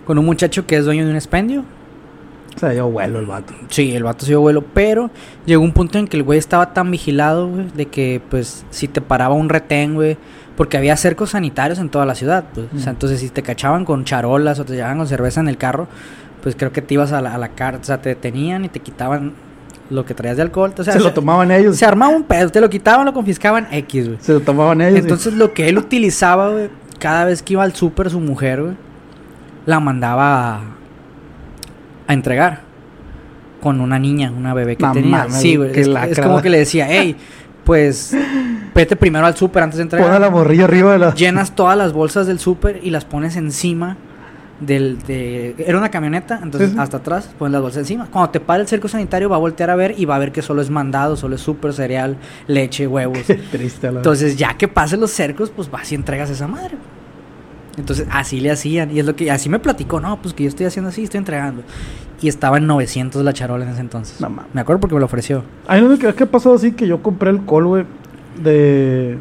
A: Con un muchacho que es dueño de un expendio.
B: O sea, yo vuelo el vato.
A: Sí, el vato se dio vuelo, pero llegó un punto en que el güey estaba tan vigilado, güey, de que pues si te paraba un retén, güey, porque había cercos sanitarios en toda la ciudad, pues. O sea,
B: Mm.
A: entonces si te cachaban con charolas o te llevaban con cerveza en el carro, pues creo que te ibas a la, a la cárcel, o sea, te detenían y te quitaban lo que traías de alcohol. O sea,
B: se lo tomaban ellos.
A: se armaba un pedo, te lo quitaban, lo confiscaban X, güey.
B: Se lo tomaban ellos. y-
A: Entonces lo que él utilizaba, güey, cada vez que iba al súper su mujer, güey, la mandaba a, a entregar con una niña, una bebé que tenía. sí, güey. Es, como que le decía, hey, pues vete primero al súper antes de
B: Pon a
A: entregar.
B: la morrilla arriba de la.
A: Llenas todas las bolsas del súper y las pones encima del... De, era una camioneta, entonces
B: Sí, sí.
A: hasta atrás pones las bolsas encima. Cuando te pare el cerco sanitario va a voltear a ver y va a ver que solo es mandado, solo es súper, cereal, leche, huevos.
B: Qué triste, la
A: Entonces, ya que pasen los cercos, pues vas y entregas esa madre. Entonces, así le hacían. Y es lo que así me platicó, no, pues que yo estoy haciendo así, estoy entregando. Y estaba en 900 la charola en ese entonces.
B: No mames.
A: me acuerdo porque me lo ofreció.
B: A mí lo que, que pasó así que yo compré alcohol, güey, de...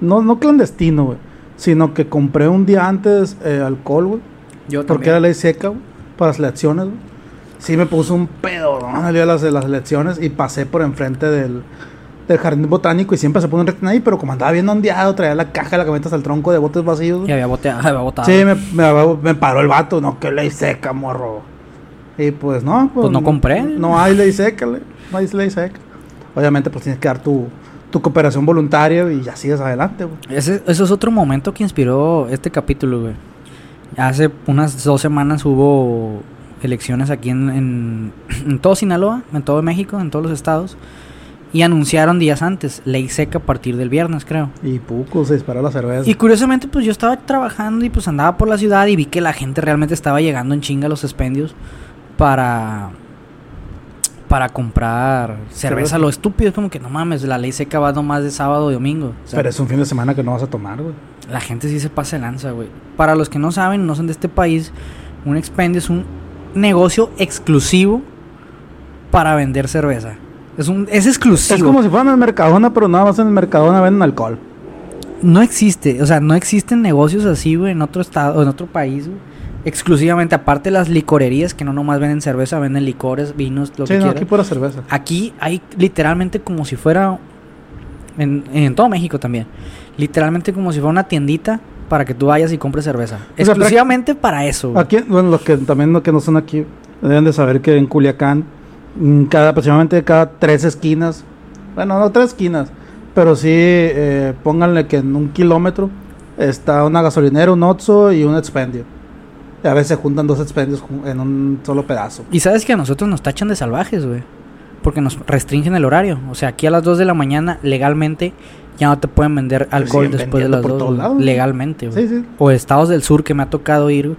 B: No, no clandestino, güey, sino que compré un día antes eh, alcohol, güey,
A: Yo
B: porque era ley seca, güey, para las elecciones, güey. Sí me puso un pedo, ¿no? El día de las, de las elecciones y pasé por enfrente del, del jardín botánico y siempre se pone un retén ahí, pero como andaba bien ondeado, traía la caja de la camioneta hasta el tronco de botes vacíos,
A: Y había, botea- había botado.
B: Sí, me, me, me paró el vato, no, que ley seca, morro. Y pues no,
A: Pues no compré.
B: No hay ley seca, le- no hay ley seca. Obviamente, pues tienes que dar tu, tu cooperación voluntaria y ya sigues adelante, güey.
A: Ese, eso es otro momento que inspiró este capítulo, güey. Hace unas dos semanas hubo elecciones aquí en, en, en todo Sinaloa, en todo México, en todos los estados. Y anunciaron días antes, ley seca a partir del viernes, creo.
B: Y puco, se disparó la cerveza.
A: Y curiosamente, pues yo estaba trabajando y pues andaba por la ciudad y vi que la gente realmente estaba llegando en chinga a los expendios para para comprar cerveza. Lo estúpido es como que no mames, la ley seca va nomás de sábado domingo. O sea,
B: Pero es un fin de semana que no vas a tomar, güey.
A: la gente sí se pasa de lanza, güey. Para los que no saben, no son de este país, un expendio es un negocio exclusivo para vender cerveza. Es un es exclusivo.
B: Es como si fueran en el Mercadona, pero nada más en el Mercadona venden alcohol.
A: No existe, o sea, no existen negocios así, güey, en otro estado, en otro país, güey. Exclusivamente, aparte de las licorerías que no nomás venden cerveza, venden licores, vinos, lo
B: sí,
A: que
B: no,
A: quieras.
B: aquí pura cerveza.
A: Aquí hay literalmente como si fuera en, en todo México también. Literalmente como si fuera una tiendita para que tú vayas y compres cerveza.
B: sea,
A: Exclusivamente para eso. güey.
B: Aquí, bueno, los que también los que no son aquí deben de saber que en Culiacán, cada aproximadamente cada tres esquinas, bueno, no tres esquinas, pero sí eh, pónganle que en un kilómetro está una gasolinera, un Oxxo y un expendio. Y a veces se juntan dos expendios en un solo pedazo.
A: Y sabes que a nosotros nos tachan de salvajes, güey. Porque nos restringen el horario. O sea, aquí a las 2 de la mañana legalmente ya no te pueden vender alcohol
B: siguen
A: después de las
B: por
A: 2.
B: todos
A: güey.
B: lados, güey.
A: Legalmente, güey.
B: Sí, sí.
A: O estados del sur que me ha tocado ir.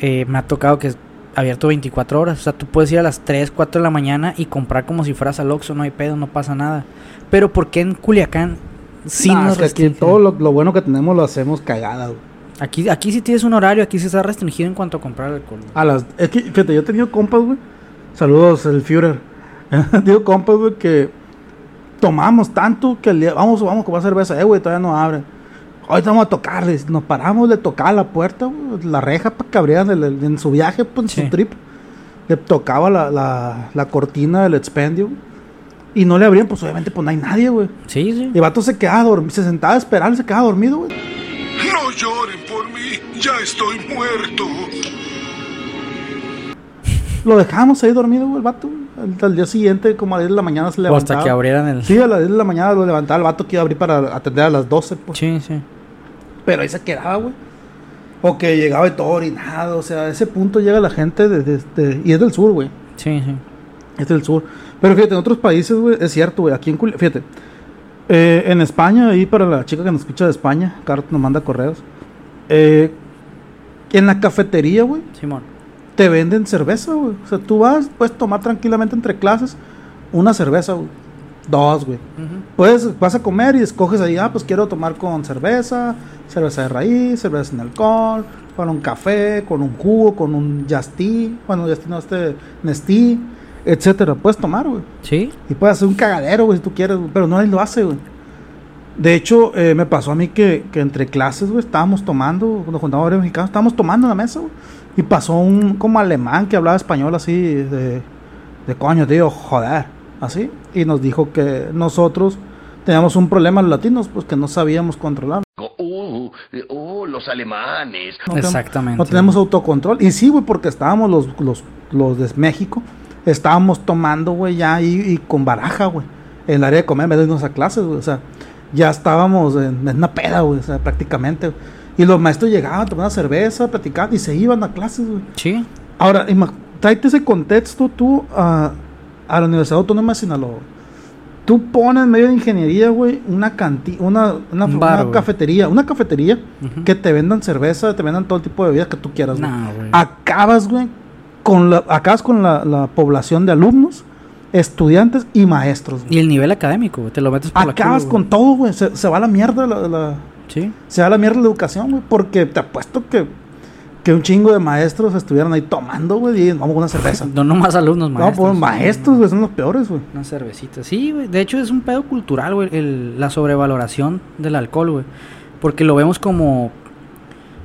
A: Eh, me ha tocado que abierto 24 horas. O sea, tú puedes ir a las 3, 4 de la mañana y comprar como si fueras al Oxxo, no hay pedo, no pasa nada. Pero ¿por qué en Culiacán sí
B: Nah,
A: nos
B: es que aquí todo lo, lo bueno que tenemos lo hacemos cagada, güey.
A: Aquí, aquí sí tienes un horario, aquí sí está restringido en cuanto a comprar alcohol. güey.
B: A las, es que, fíjate, yo he tenido compas, güey. Saludos, el Führer. Tenido compas, güey, que tomamos tanto que el día, vamos, vamos a comprar cerveza, eh, güey, todavía no abre. Ahorita vamos a tocarles. Nos paramos, le tocaba la puerta, la reja para que abrieran el- el- en su viaje, pues, en
A: Sí.
B: su trip. Le tocaba la, la, la cortina del expendio, Y no le abrían, pues obviamente, pues no hay nadie, güey.
A: Sí, sí.
B: Y el vato se quedaba dormido, se sentaba a esperar se quedaba dormido, güey.
D: No lloren por mí, ya estoy muerto.
B: Lo dejábamos ahí dormido, güey, el vato. Al, al día siguiente, como a las 10 de la mañana, se
A: O
B: levantaba.
A: hasta que abrieran el...
B: Sí, a las 10 de la mañana lo levantaba el vato que iba a abrir para atender a las 12, pues.
A: Sí, sí.
B: Pero ahí se quedaba, güey. O que llegaba y todo orinado. O sea, a ese punto llega la gente de, de- de- y es del sur, güey.
A: Sí, sí.
B: Es del sur. Pero fíjate, en otros países, güey, es cierto, güey. Aquí en Culi- fíjate. eh, en España, ahí para la chica que nos escucha de España, Carlos nos manda correos. eh, en la cafetería, güey,
A: Simón.
B: te venden cerveza, güey. O sea, tú vas, puedes tomar tranquilamente entre clases una cerveza, güey. Dos, güey. Puedes, vas a comer y escoges ahí, ah, pues quiero tomar con cerveza, cerveza de raíz, cerveza sin alcohol, con un café, con un jugo, con un Tea, bueno, Tea no, este, Nestí, etcétera. Puedes tomar, güey.
A: Sí.
B: Y puedes hacer un cagadero, güey, si tú quieres, pero nadie lo hace, güey. De hecho, eh, me pasó a mí que, que entre clases, güey, estábamos tomando, cuando juntamos varios mexicanos, estábamos tomando en la mesa, güey. Y pasó un como alemán que hablaba español así, de, de coño, tío, joder, así. Y nos dijo que nosotros teníamos un problema los latinos, pues que no sabíamos controlar.
E: Uh, uh, los alemanes.
B: No tenemos-
A: Exactamente.
B: No tenemos autocontrol. Y sí, güey, porque estábamos los, los, los de México, estábamos tomando, güey, ya y, y con baraja, güey. En el área de comer, en vez de irnos a clases, güey. O sea, ya estábamos en, en una peda, güey, o sea, prácticamente. Y los maestros llegaban, tomaban cerveza, platicaban y se iban a clases, güey.
A: Sí.
B: Ahora, tráete ese contexto tú a, a la Universidad Autónoma de Sinaloa. Tú pones en medio de ingeniería, güey, una canti una, una,
A: Un bar,
B: una
A: güey.
B: cafetería, una cafetería que te vendan cerveza, te vendan todo tipo de bebidas que tú quieras, güey. Acabas, güey, con la, acabas con la, la población de alumnos, estudiantes y maestros. güey.
A: Y el nivel académico, güey, te lo metes por la
B: Acabas
A: culo,
B: con
A: güey.
B: todo, güey. Se, se va a la mierda la, la-
A: Sí.
B: se va a la mierda la educación, güey. Porque te apuesto que, que un chingo de maestros estuvieran ahí tomando, güey, y vamos con una cerveza.
A: No nomás alumnos,
B: No,
A: maestros.
B: pues maestros, güey, son los peores, güey.
A: Una cervecita. Sí, güey. De hecho, es un pedo cultural, güey. La sobrevaloración del alcohol, güey. Porque lo vemos como.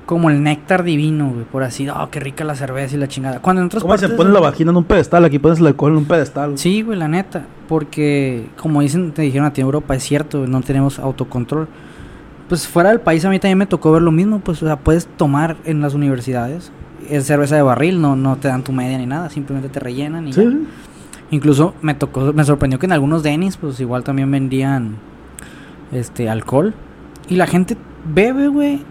A: Como el néctar divino, güey. Por así, oh, qué rica la cerveza y la chingada. Cuando en otras
B: ¿Cómo se pone la vagina en un pedestal? Aquí pones el alcohol en un pedestal. güey.
A: Sí, güey, la neta. Porque, como dicen, te dijeron a ti en Europa, es cierto, no tenemos autocontrol. Pues fuera del país a mí también me tocó ver lo mismo. Pues, o sea, puedes tomar en las universidades. Es cerveza de barril, no, no te dan tu media ni nada. Simplemente te rellenan y
B: Sí.
A: Incluso me tocó, me sorprendió que en algunos Denis, pues igual también vendían este alcohol. Y la gente bebe, güey,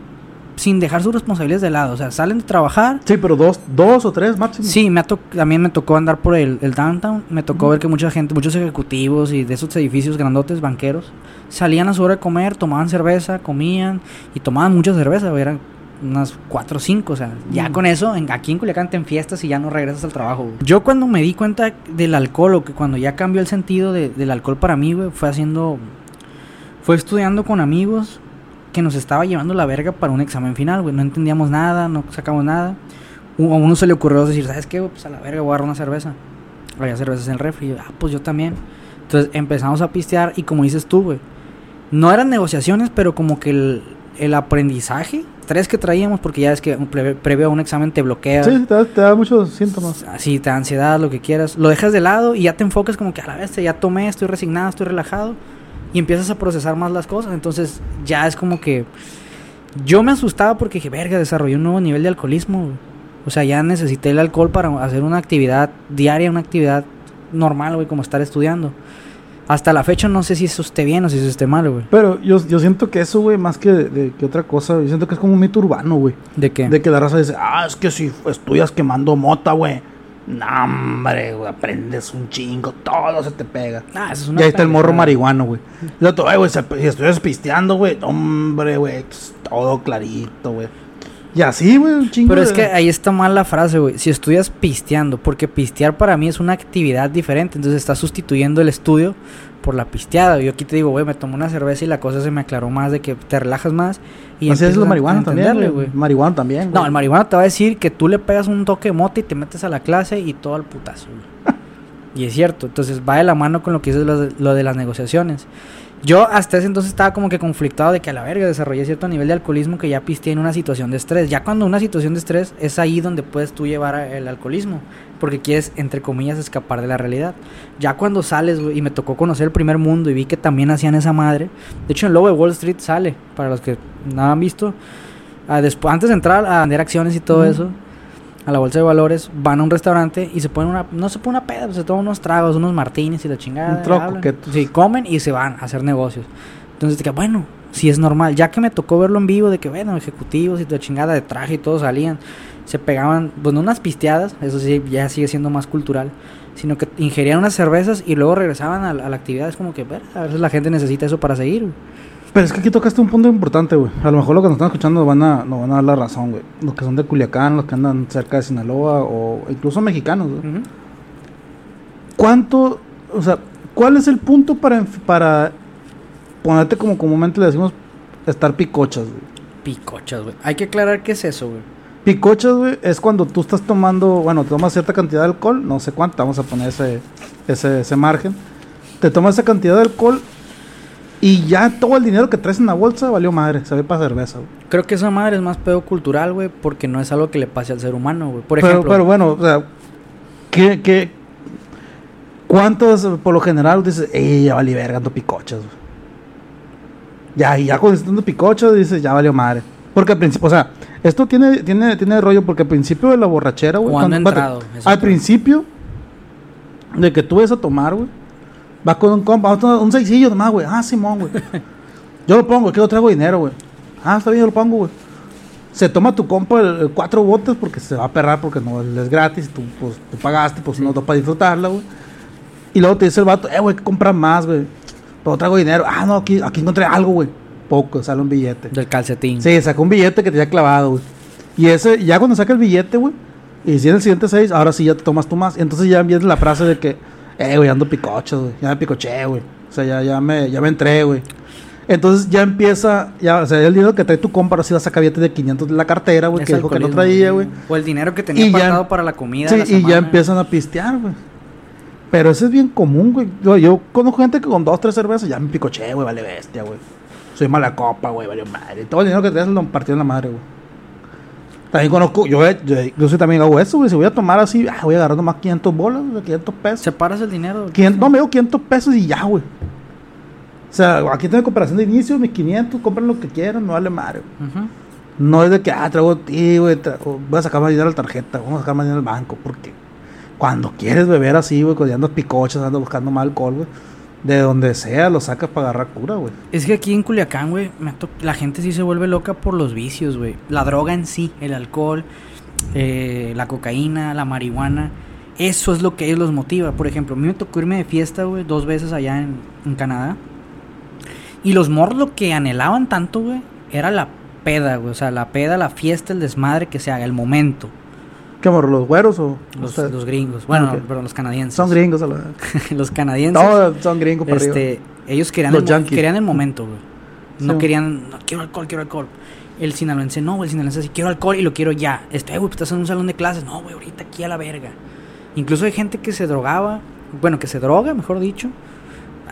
A: sin dejar sus responsabilidades de lado. O sea, salen de trabajar.
B: Sí, pero dos, dos o tres máximo.
A: Sí, me también me tocó andar por el, el downtown. Me tocó ver que mucha gente, muchos ejecutivos y de esos edificios grandotes, banqueros, salían a su hora de comer, tomaban cerveza, comían y tomaban mucha cerveza, Eran unas cuatro o cinco. O sea, ya con eso, en, aquí en Culiacán te enfiestas y ya no regresas al trabajo. güey. Yo cuando me di cuenta del alcohol, o que cuando ya cambió el sentido de- del alcohol para mí, güey, fue haciendo. Fue estudiando con amigos que nos estaba llevando la verga para un examen final, güey. No entendíamos nada, no sacamos nada. A uno se le ocurrió decir, ¿sabes qué? Pues a la verga, voy a agarrar una cerveza. Había cervezas en el refri. Yo, ah, pues yo también. Entonces empezamos a pistear y como dices tú, güey. No eran negociaciones, pero como que el, el aprendizaje, tres que traíamos, porque ya es que pre- previo a un examen te bloquea.
B: Sí, te da, te da muchos síntomas.
A: Así, te da ansiedad, lo que quieras. Lo dejas de lado y ya te enfocas como que a la vez ya tomé, estoy resignado, estoy relajado. Y empiezas a procesar más las cosas. Entonces ya es como que... Yo me asustaba porque dije, verga, desarrollé un nuevo nivel de alcoholismo. güey". O sea, ya necesité el alcohol para hacer una actividad diaria, una actividad normal, güey, como estar estudiando. Hasta la fecha no sé si eso esté bien o si eso esté mal, güey.
B: Pero yo, yo siento que eso, güey, más que, de- que otra cosa, yo siento que es como un mito urbano, güey.
A: ¿De qué?
B: De que la raza dice, ah, es que si estudias quemando mota, güey. No, hombre, güey, aprendes un chingo, todo se te pega.
A: Ah, eso es
B: Y ahí está el morro marihuano, güey. Y otro, "Ay, güey, si estuvieras pisteando, güey, hombre, güey, es todo clarito, güey. Y así, güey, un chingo.
A: Pero es
B: de-
A: que ahí está mal la frase, güey. Si estudias pisteando, porque pistear para mí es una actividad diferente. Entonces estás sustituyendo el estudio por la pisteada. Yo aquí te digo, güey, me tomé una cerveza y la cosa se me aclaró más de que te relajas más. Y
B: Así es lo marihuana también, güey. Marihuana también.
A: No, el marihuana te va a decir que tú le pegas un toque de mota y te metes a la clase y todo al putazo, güey. y es cierto. Entonces va de la mano con lo que dices lo de, lo de las negociaciones. Yo hasta ese entonces estaba como que conflictado de que a la verga desarrollé cierto nivel de alcoholismo que ya pisteé en una situación de estrés. Ya cuando una situación de estrés es ahí donde puedes tú llevar el alcoholismo. Porque quieres, entre comillas, escapar de la realidad. Ya cuando sales, y me tocó conocer el primer mundo y vi que también hacían esa madre. De hecho, en Lobo de Wall Street sale, para los que no han visto. Ah, después, antes de entrar a vender acciones y todo eso, a la bolsa de valores, van a un restaurante y se ponen una, no se pone una peda, pues, se toman unos tragos, unos martinis y la chingada.
B: Un troco, que-
A: Sí, comen y se van a hacer negocios. Entonces, que bueno, si es normal, ya que me tocó verlo en vivo, de que bueno, ejecutivos y la chingada de traje y todos salían, se pegaban, bueno, unas pisteadas, eso sí, ya sigue siendo más cultural, sino que ingerían unas cervezas y luego regresaban a, la- a la actividad. Es como que, a veces la gente necesita eso para seguir. güey.
B: Pero es que aquí tocaste un punto importante, güey. A lo mejor los que nos están escuchando nos van a, nos van a dar la razón, güey. Los que son de Culiacán, los que andan cerca de Sinaloa o incluso mexicanos, güey. ¿Cuánto, o sea, cuál es el punto para, para ponerte como comúnmente le decimos, estar picochas, güey?
A: Picochas, güey. Hay que aclarar qué es eso, güey.
B: Picochas, güey, es cuando tú estás tomando, bueno, tomas cierta cantidad de alcohol, no sé cuánto, vamos a poner ese, ese, ese margen. Te tomas esa cantidad de alcohol y ya todo el dinero que traes en la bolsa valió madre, se ve para cerveza, güey.
A: Creo que esa madre es más pedo cultural, güey, porque no es algo que le pase al ser humano, güey. Por
B: Pero,
A: ejemplo,
B: pero bueno, o sea, ¿qué, qué, ¿cuántos por lo general dices, ey, ya valí verga, ando picochas, güey"? Ya, y ya cuando estás dando picochas dices, ya valió madre. Porque al principio, o sea, esto tiene, tiene, tiene rollo porque al principio de la borrachera, güey.
A: Cuando
B: cuando-
A: entrado,
B: al principio de que tú ves a tomar, güey. Vas con un compa, un seisillo nomás, güey. Ah, Simón, güey. Yo lo pongo, que yo traigo dinero, güey. Ah, está bien, yo lo pongo, güey. Se toma tu compa el, el cuatro botes porque se va a perrar porque no es gratis. Tú, pues, tú pagaste, pues no para disfrutarla, güey. Y luego te dice el vato, eh, güey, que comprar más, güey. Pero traigo dinero. Ah, no, aquí, aquí encontré algo, güey. Poco, sale un billete.
A: Del calcetín.
B: Sí, sacó un billete que tenía clavado, güey. Y ese, ya cuando saca el billete, güey, y si en el siguiente seis, ahora sí ya te tomas tú más. Entonces ya viene la frase de que, eh, güey, ando picocho, güey. Ya me picoché, güey. O sea, ya, ya, me, ya me entré, güey. Entonces ya empieza, ya, o sea, el dinero que trae tu compa, ahora sí va a sacar billete de 500 de la cartera, güey,
A: Es
B: que dijo que no traía, güey.
A: O el dinero que tenía apartado para la comida.
B: Sí,
A: la
B: y ya empiezan a pistear, güey. Pero eso es bien común, güey. Yo, yo conozco gente que con dos, tres cervezas ya me picoché, güey, vale bestia, güey. Soy mala copa, güey, vale madre. Todo el dinero que traes lo partió en la madre, güey. También conozco, yo, yo, yo sí también hago eso, güey. Si voy a tomar así, ah, voy agarrando más 500 bolas, güey, 500 pesos.
A: Separas el dinero.
B: 500, no, me digo 500 pesos y ya, güey. O sea, aquí tengo cooperación de inicio, mis 500, compren lo que quieran, no vale madre.
A: Ujú.
B: No es de que, ah, traigo ti, güey, tra- voy a sacar más dinero a la tarjeta, vamos a sacar más dinero al banco, porque cuando quieres beber así, güey, cuando ya andas picochas, andas buscando más alcohol, güey, de donde sea lo sacas para agarrar cura, güey.
A: Es que aquí en Culiacán, güey, la gente sí se vuelve loca por los vicios, güey. La droga en sí, el alcohol, eh, la cocaína, la marihuana. Eso es lo que ellos los motiva. Por ejemplo, a mí me tocó irme de fiesta, güey, dos veces allá en, en Canadá. Y los morros lo que anhelaban tanto, güey, era la peda, güey. O sea, la peda, la fiesta, el desmadre que se haga, el momento.
B: ¿Qué amor, los güeros o
A: Los, los gringos. Bueno,
B: Ok.
A: perdón, los canadienses.
B: Son gringos, a la...
A: los canadienses.
B: Todos son gringos para arriba.
A: Este, ellos querían,
B: Los
A: el, querían el momento, güey. No
B: Sí.
A: querían, no, quiero alcohol, quiero alcohol. El sinaloense no, güey, el sinaloense sí, quiero alcohol y lo quiero ya. Este, "Eh, güey, pues estás en un salón de clases. No, güey, ahorita aquí a la verga. Incluso hay gente que se drogaba, bueno, que se droga, mejor dicho,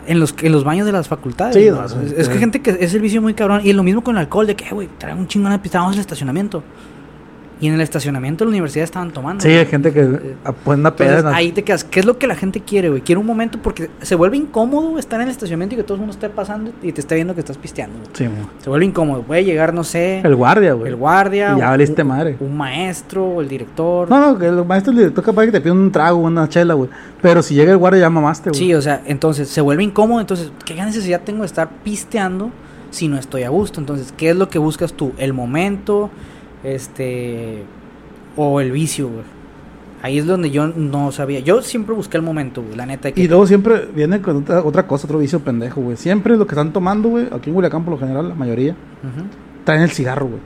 A: en los, en los baños de las facultades.
B: Sí, no,
A: es, es que gente que es el vicio muy cabrón. Y lo mismo con el alcohol, de que, "Eh, güey, trae un chingón de pista, vamos al estacionamiento. Y en el estacionamiento de la universidad estaban tomando.
B: Sí, hay gente que ah, pone una.
A: Entonces, ahí te quedas. ¿Qué es lo que la gente quiere, güey? Quiere un momento porque se vuelve incómodo estar en el estacionamiento y que todo el mundo esté pasando y te esté viendo que estás pisteando. güey.
B: Sí.
A: Se vuelve incómodo. Puede llegar, no sé,
B: el guardia, güey.
A: el guardia.
B: Y ya valiste madre.
A: Un maestro o el director.
B: No, no, que el maestro, el director capaz que te pide un trago, una chela, güey. Pero si llega el guardia ya mamaste, güey.
A: Sí, o sea, entonces se vuelve incómodo. Entonces, ¿qué necesidad tengo de estar pisteando si no estoy a gusto? Entonces, ¿qué es lo que buscas tú? ¿El momento? Este. O el vicio, güey. Ahí es donde yo no sabía. Yo siempre busqué el momento, güey. La neta. que-
B: Y luego siempre viene con otra, otra cosa, otro vicio pendejo, güey. Siempre lo que están tomando, güey, aquí en Culiacán por lo general, la mayoría,
A: Ujú.
B: traen el cigarro, güey.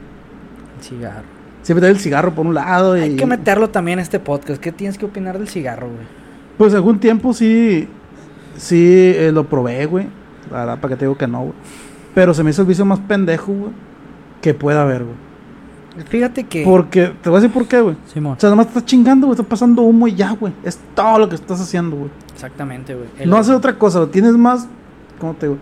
A: El cigarro.
B: Siempre traen el cigarro por un lado y...
A: Hay que meterlo también en este podcast. ¿Qué tienes que opinar del cigarro, güey?
B: Pues algún tiempo sí, sí eh, lo probé, güey. La verdad, para que te digo que no, güey. Pero se me hizo el vicio más pendejo, güey, que pueda haber, güey.
A: Fíjate que.
B: Porque, te voy a decir por qué, güey.
A: Simón.
B: O sea, nomás estás chingando, güey, estás pasando humo y ya, güey. Es todo lo que estás haciendo, güey.
A: Exactamente, güey. El-
B: No haces otra cosa, güey. Tienes más, ¿cómo te digo?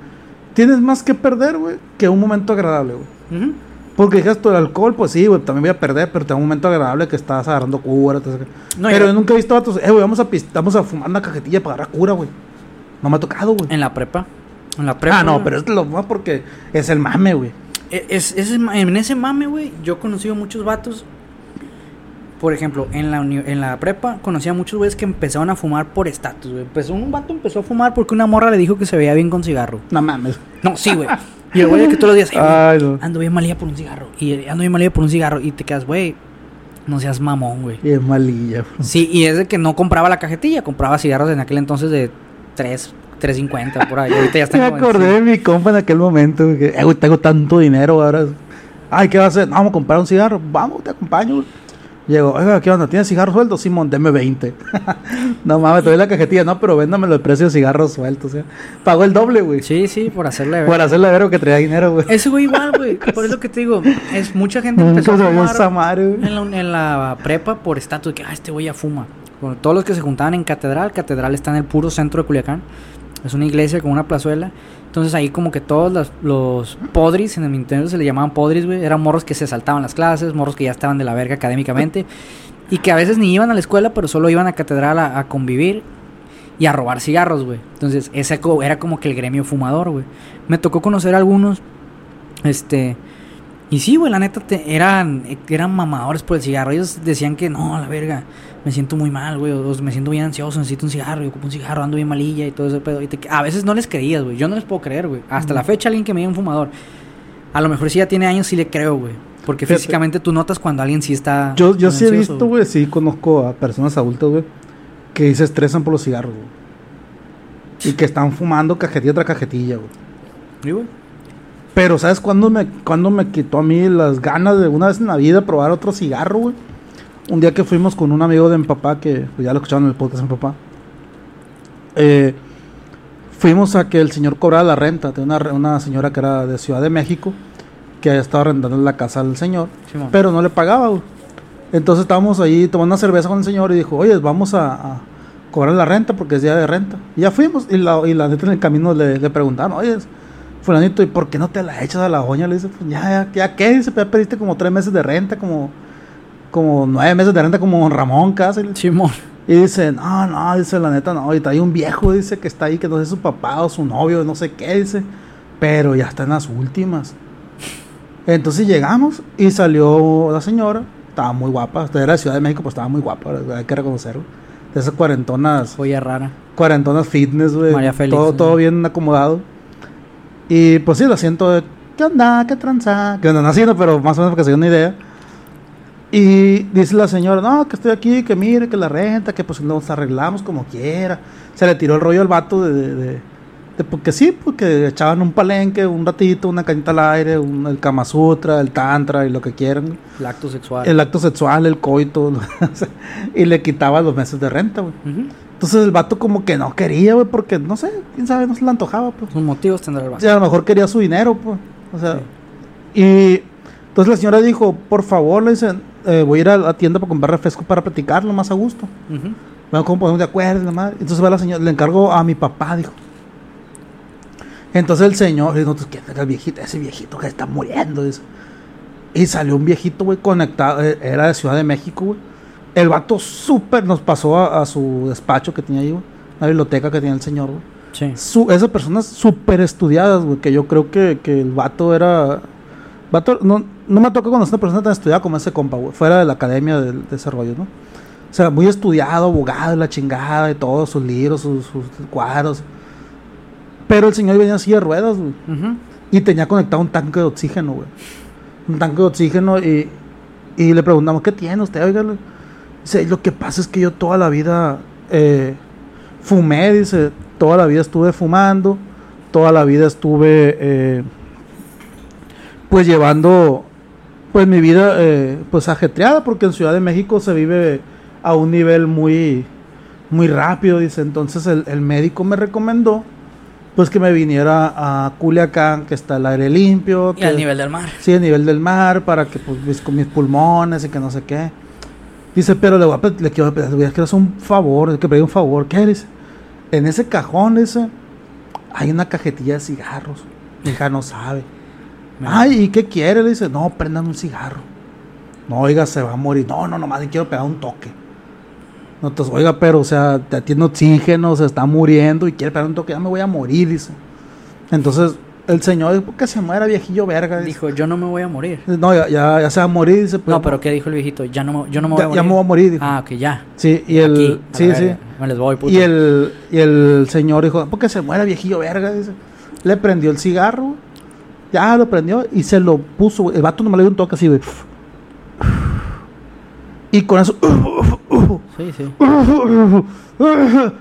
B: Tienes más que perder, güey, que un momento agradable, güey. Porque dijeras tú el alcohol, pues sí, güey, también voy a perder, pero te da un momento agradable que estás agarrando cura. eso.
A: No,
B: pero yo nunca he visto vatos, eh, güey, vamos a, vamos a fumar una cajetilla para agarrar cura, güey. No me ha tocado, güey.
A: En la prepa. En la prepa.
B: Ah, no, pero es lo más porque es el mame, güey.
A: Es, es- en ese mame, güey, yo he conocido muchos vatos. Por ejemplo, en la, en la prepa conocí a muchos güeyes que empezaron a fumar por estatus, güey. Empezó, un vato empezó a fumar porque una morra le dijo que se veía bien con cigarro.
B: No mames.
A: No, sí, güey. Y el güey que todos los días, "Eh, güey,
B: Ay, no.
A: ando bien malilla por un cigarro. Y ando bien malilla por un cigarro. Y te quedas, güey, no seas mamón, güey.
B: Y es malilla.
A: Sí, y es de que no compraba la cajetilla, compraba cigarros en aquel entonces de 3, 3.50 por ahí. Ahorita ya están
B: Me acordé de mi compa en aquel momento, que, Eh, tengo tanto dinero ahora. Ay, ¿qué va a hacer? Vamos a comprar un cigarro. Vamos, te acompaño. Llego, oiga, ¿qué onda? ¿Tienes cigarros sueltos? Simón, deme 20. no mames, te doy la cajetilla. No, pero véndamelo el precio de cigarros sueltos. O sea, pagó el doble, güey.
A: Sí, sí, por hacerle ver.
B: Por hacerle ver que traía dinero, güey.
A: Ese güey igual, güey. Por eso que te digo, es mucha gente empezó a fumar en la, en la prepa por estatus de que, ah, este güey ya fuma. Bueno, todos los que se juntaban en Catedral, Catedral está en el puro centro de Culiacán. Es una iglesia con una plazuela. Entonces ahí como que todos los, los podris, en el Nintendo se le llamaban podris, güey. Eran morros que se saltaban las clases, morros que ya estaban de la verga académicamente. Y que a veces ni iban a la escuela, pero solo iban a Catedral a, a convivir y a robar cigarros, güey. Entonces ese era como que el gremio fumador, güey. Me tocó conocer a algunos, este... Y sí, güey, la neta, te- eran, eran mamadores por el cigarro. Ellos decían que no, la verga, me siento muy mal, güey, o, o me siento bien ansioso, necesito un cigarro, yo ocupo un cigarro, ando bien malilla y todo ese pedo. Y te- a veces no les creías, güey, yo no les puedo creer, güey. Hasta la fecha alguien que me diga un fumador, a lo mejor si ya tiene años sí le creo, güey. Porque
B: Fíjate.
A: físicamente tú notas cuando alguien sí está...
B: Yo, yo sí he visto, güey, sí conozco a personas adultas, güey, que se estresan por los cigarros, güey. Y que están fumando cajetilla tras cajetilla, güey.
A: ¿Y, güey?
B: Pero ¿sabes cuándo me, cuándo me quitó a mí las ganas de una vez en la vida probar otro cigarro, güey? Un día que fuimos con un amigo de mi papá, que pues, ya lo escucharon en el podcast de mi papá. Eh, fuimos a que el señor cobrara la renta de una, una señora que era de Ciudad de México, que estaba arrendando la casa al señor, pero no le pagaba, güey. Entonces estábamos ahí tomando una cerveza con el señor y dijo, oye, vamos a, a cobrar la renta porque es día de renta. Y ya fuimos y la, y la neta en el camino le, le preguntaron, oye, fulanito, ¿y por qué no te la echas a la doña? Le dice, pues ya, ya, ya, ¿qué? Dice, "Pues ya pediste como tres meses de renta, como, como nueve meses de renta como Ramón casi.
A: Simón.
B: Y dice, no, no, dice la neta, no, ahorita hay un viejo, dice que está ahí, que no sé su papá o su novio, no sé qué, dice, pero ya está en las últimas. Entonces llegamos y salió la señora, estaba muy guapa, era de Ciudad de México, pues estaba muy guapa, hay que reconocerlo. De esas cuarentonas,
A: Joya rara.
B: cuarentonas fitness, güey.
A: María Félix,
B: Todo,
A: ¿no?
B: todo bien acomodado. Y pues sí, lo siento ¿qué onda? ¿Qué tranza? Que andan haciendo, pero más o menos porque se dio una idea. Y dice la señora, no, que estoy aquí, que mire, que la renta, que pues nos arreglamos como quiera. Se le tiró el rollo al vato de, de, de- de- porque sí, porque echaban un palenque, un ratito, una cañita al aire, un- el Kama Sutra, el Tantra y lo que quieran.
A: El acto sexual.
B: El acto sexual, el coito. y le quitaba los meses de renta, güey.
A: Ujú.
B: Entonces el vato como que no quería, güey, porque no sé, quién sabe, no se le antojaba, pues.
A: Sus motivos tendrá el
B: O
A: vato.
B: sea, a lo mejor quería su dinero, pues. O sea, y entonces la señora dijo, por favor, le dicen, eh, voy a ir a la tienda para comprar refresco para platicarlo más a gusto.
A: Ujú.
B: Bueno, ¿cómo podemos de acuerdo? la madre? Entonces va la señora, le encargo a mi papá, dijo. Entonces el señor, y nosotros, ¿quién era el viejito? Ese viejito que está muriendo, dice. Y salió un viejito, güey, conectado, eh, era de Ciudad de México, güey. El vato súper nos pasó a, a su despacho que tenía ahí, güey. La biblioteca que tenía el señor, güey.
A: Sí.
B: Su, esas personas súper estudiadas, güey, que yo creo que, que el vato era... Vato, no, no me toca conocer una persona tan estudiada como ese compa, güey, fuera de la academia del desarrollo, ¿no? O sea, muy estudiado, abogado, la chingada, y todos sus libros, sus, sus cuadros. Pero el señor venía así de ruedas, güey. Y tenía conectado un tanque de oxígeno, güey. Un tanque de oxígeno y, y le preguntamos, ¿qué tiene usted? Oiga, dice, lo que pasa es que yo toda la vida eh, fumé, dice, toda la vida estuve fumando, toda la vida estuve eh, pues llevando pues mi vida eh, pues ajetreada porque en Ciudad de México se vive a un nivel muy muy rápido dice entonces el, el médico me recomendó pues que me viniera a Culiacán que está el aire limpio
A: Y
B: que,
A: al nivel del mar.
B: sí el nivel del mar para que pues mis, con mis pulmones y que no sé qué dice pero le voy a, le quiero, le voy a hacer un favor que pedir un favor qué dice en ese cajón dice hay una cajetilla de cigarros mi hija no sabe Ay, ¿y qué quiere? Le dice, no, prendan un cigarro. No, oiga, se va a morir. No, no, nomás le quiero pegar un toque. No, entonces, oiga, pero, o sea, ya tiene oxígeno, se está muriendo y quiere pegar un toque, ya me voy a morir, dice. Entonces, el señor dijo que se muera, viejillo verga.
A: Dijo, yo no me voy a morir.
B: No, ya, ya, ya se va a morir, dice.
A: No, pero ¿qué dijo el viejito? Ya no, me- yo no me voy
B: Ya-
A: a morir.
B: ya me voy a morir, dijo.
A: Ah, ok, ya.
B: Sí, y el.
A: Aquí,
B: sí, sí.
A: Me les voy, puto.
B: Y el, y el señor dijo, porque se muera viejillo verga, dice. Le prendió el cigarro, ya lo prendió y se lo puso, el vato no me le dio un toque así, güey. Y con eso,
A: Sí, sí.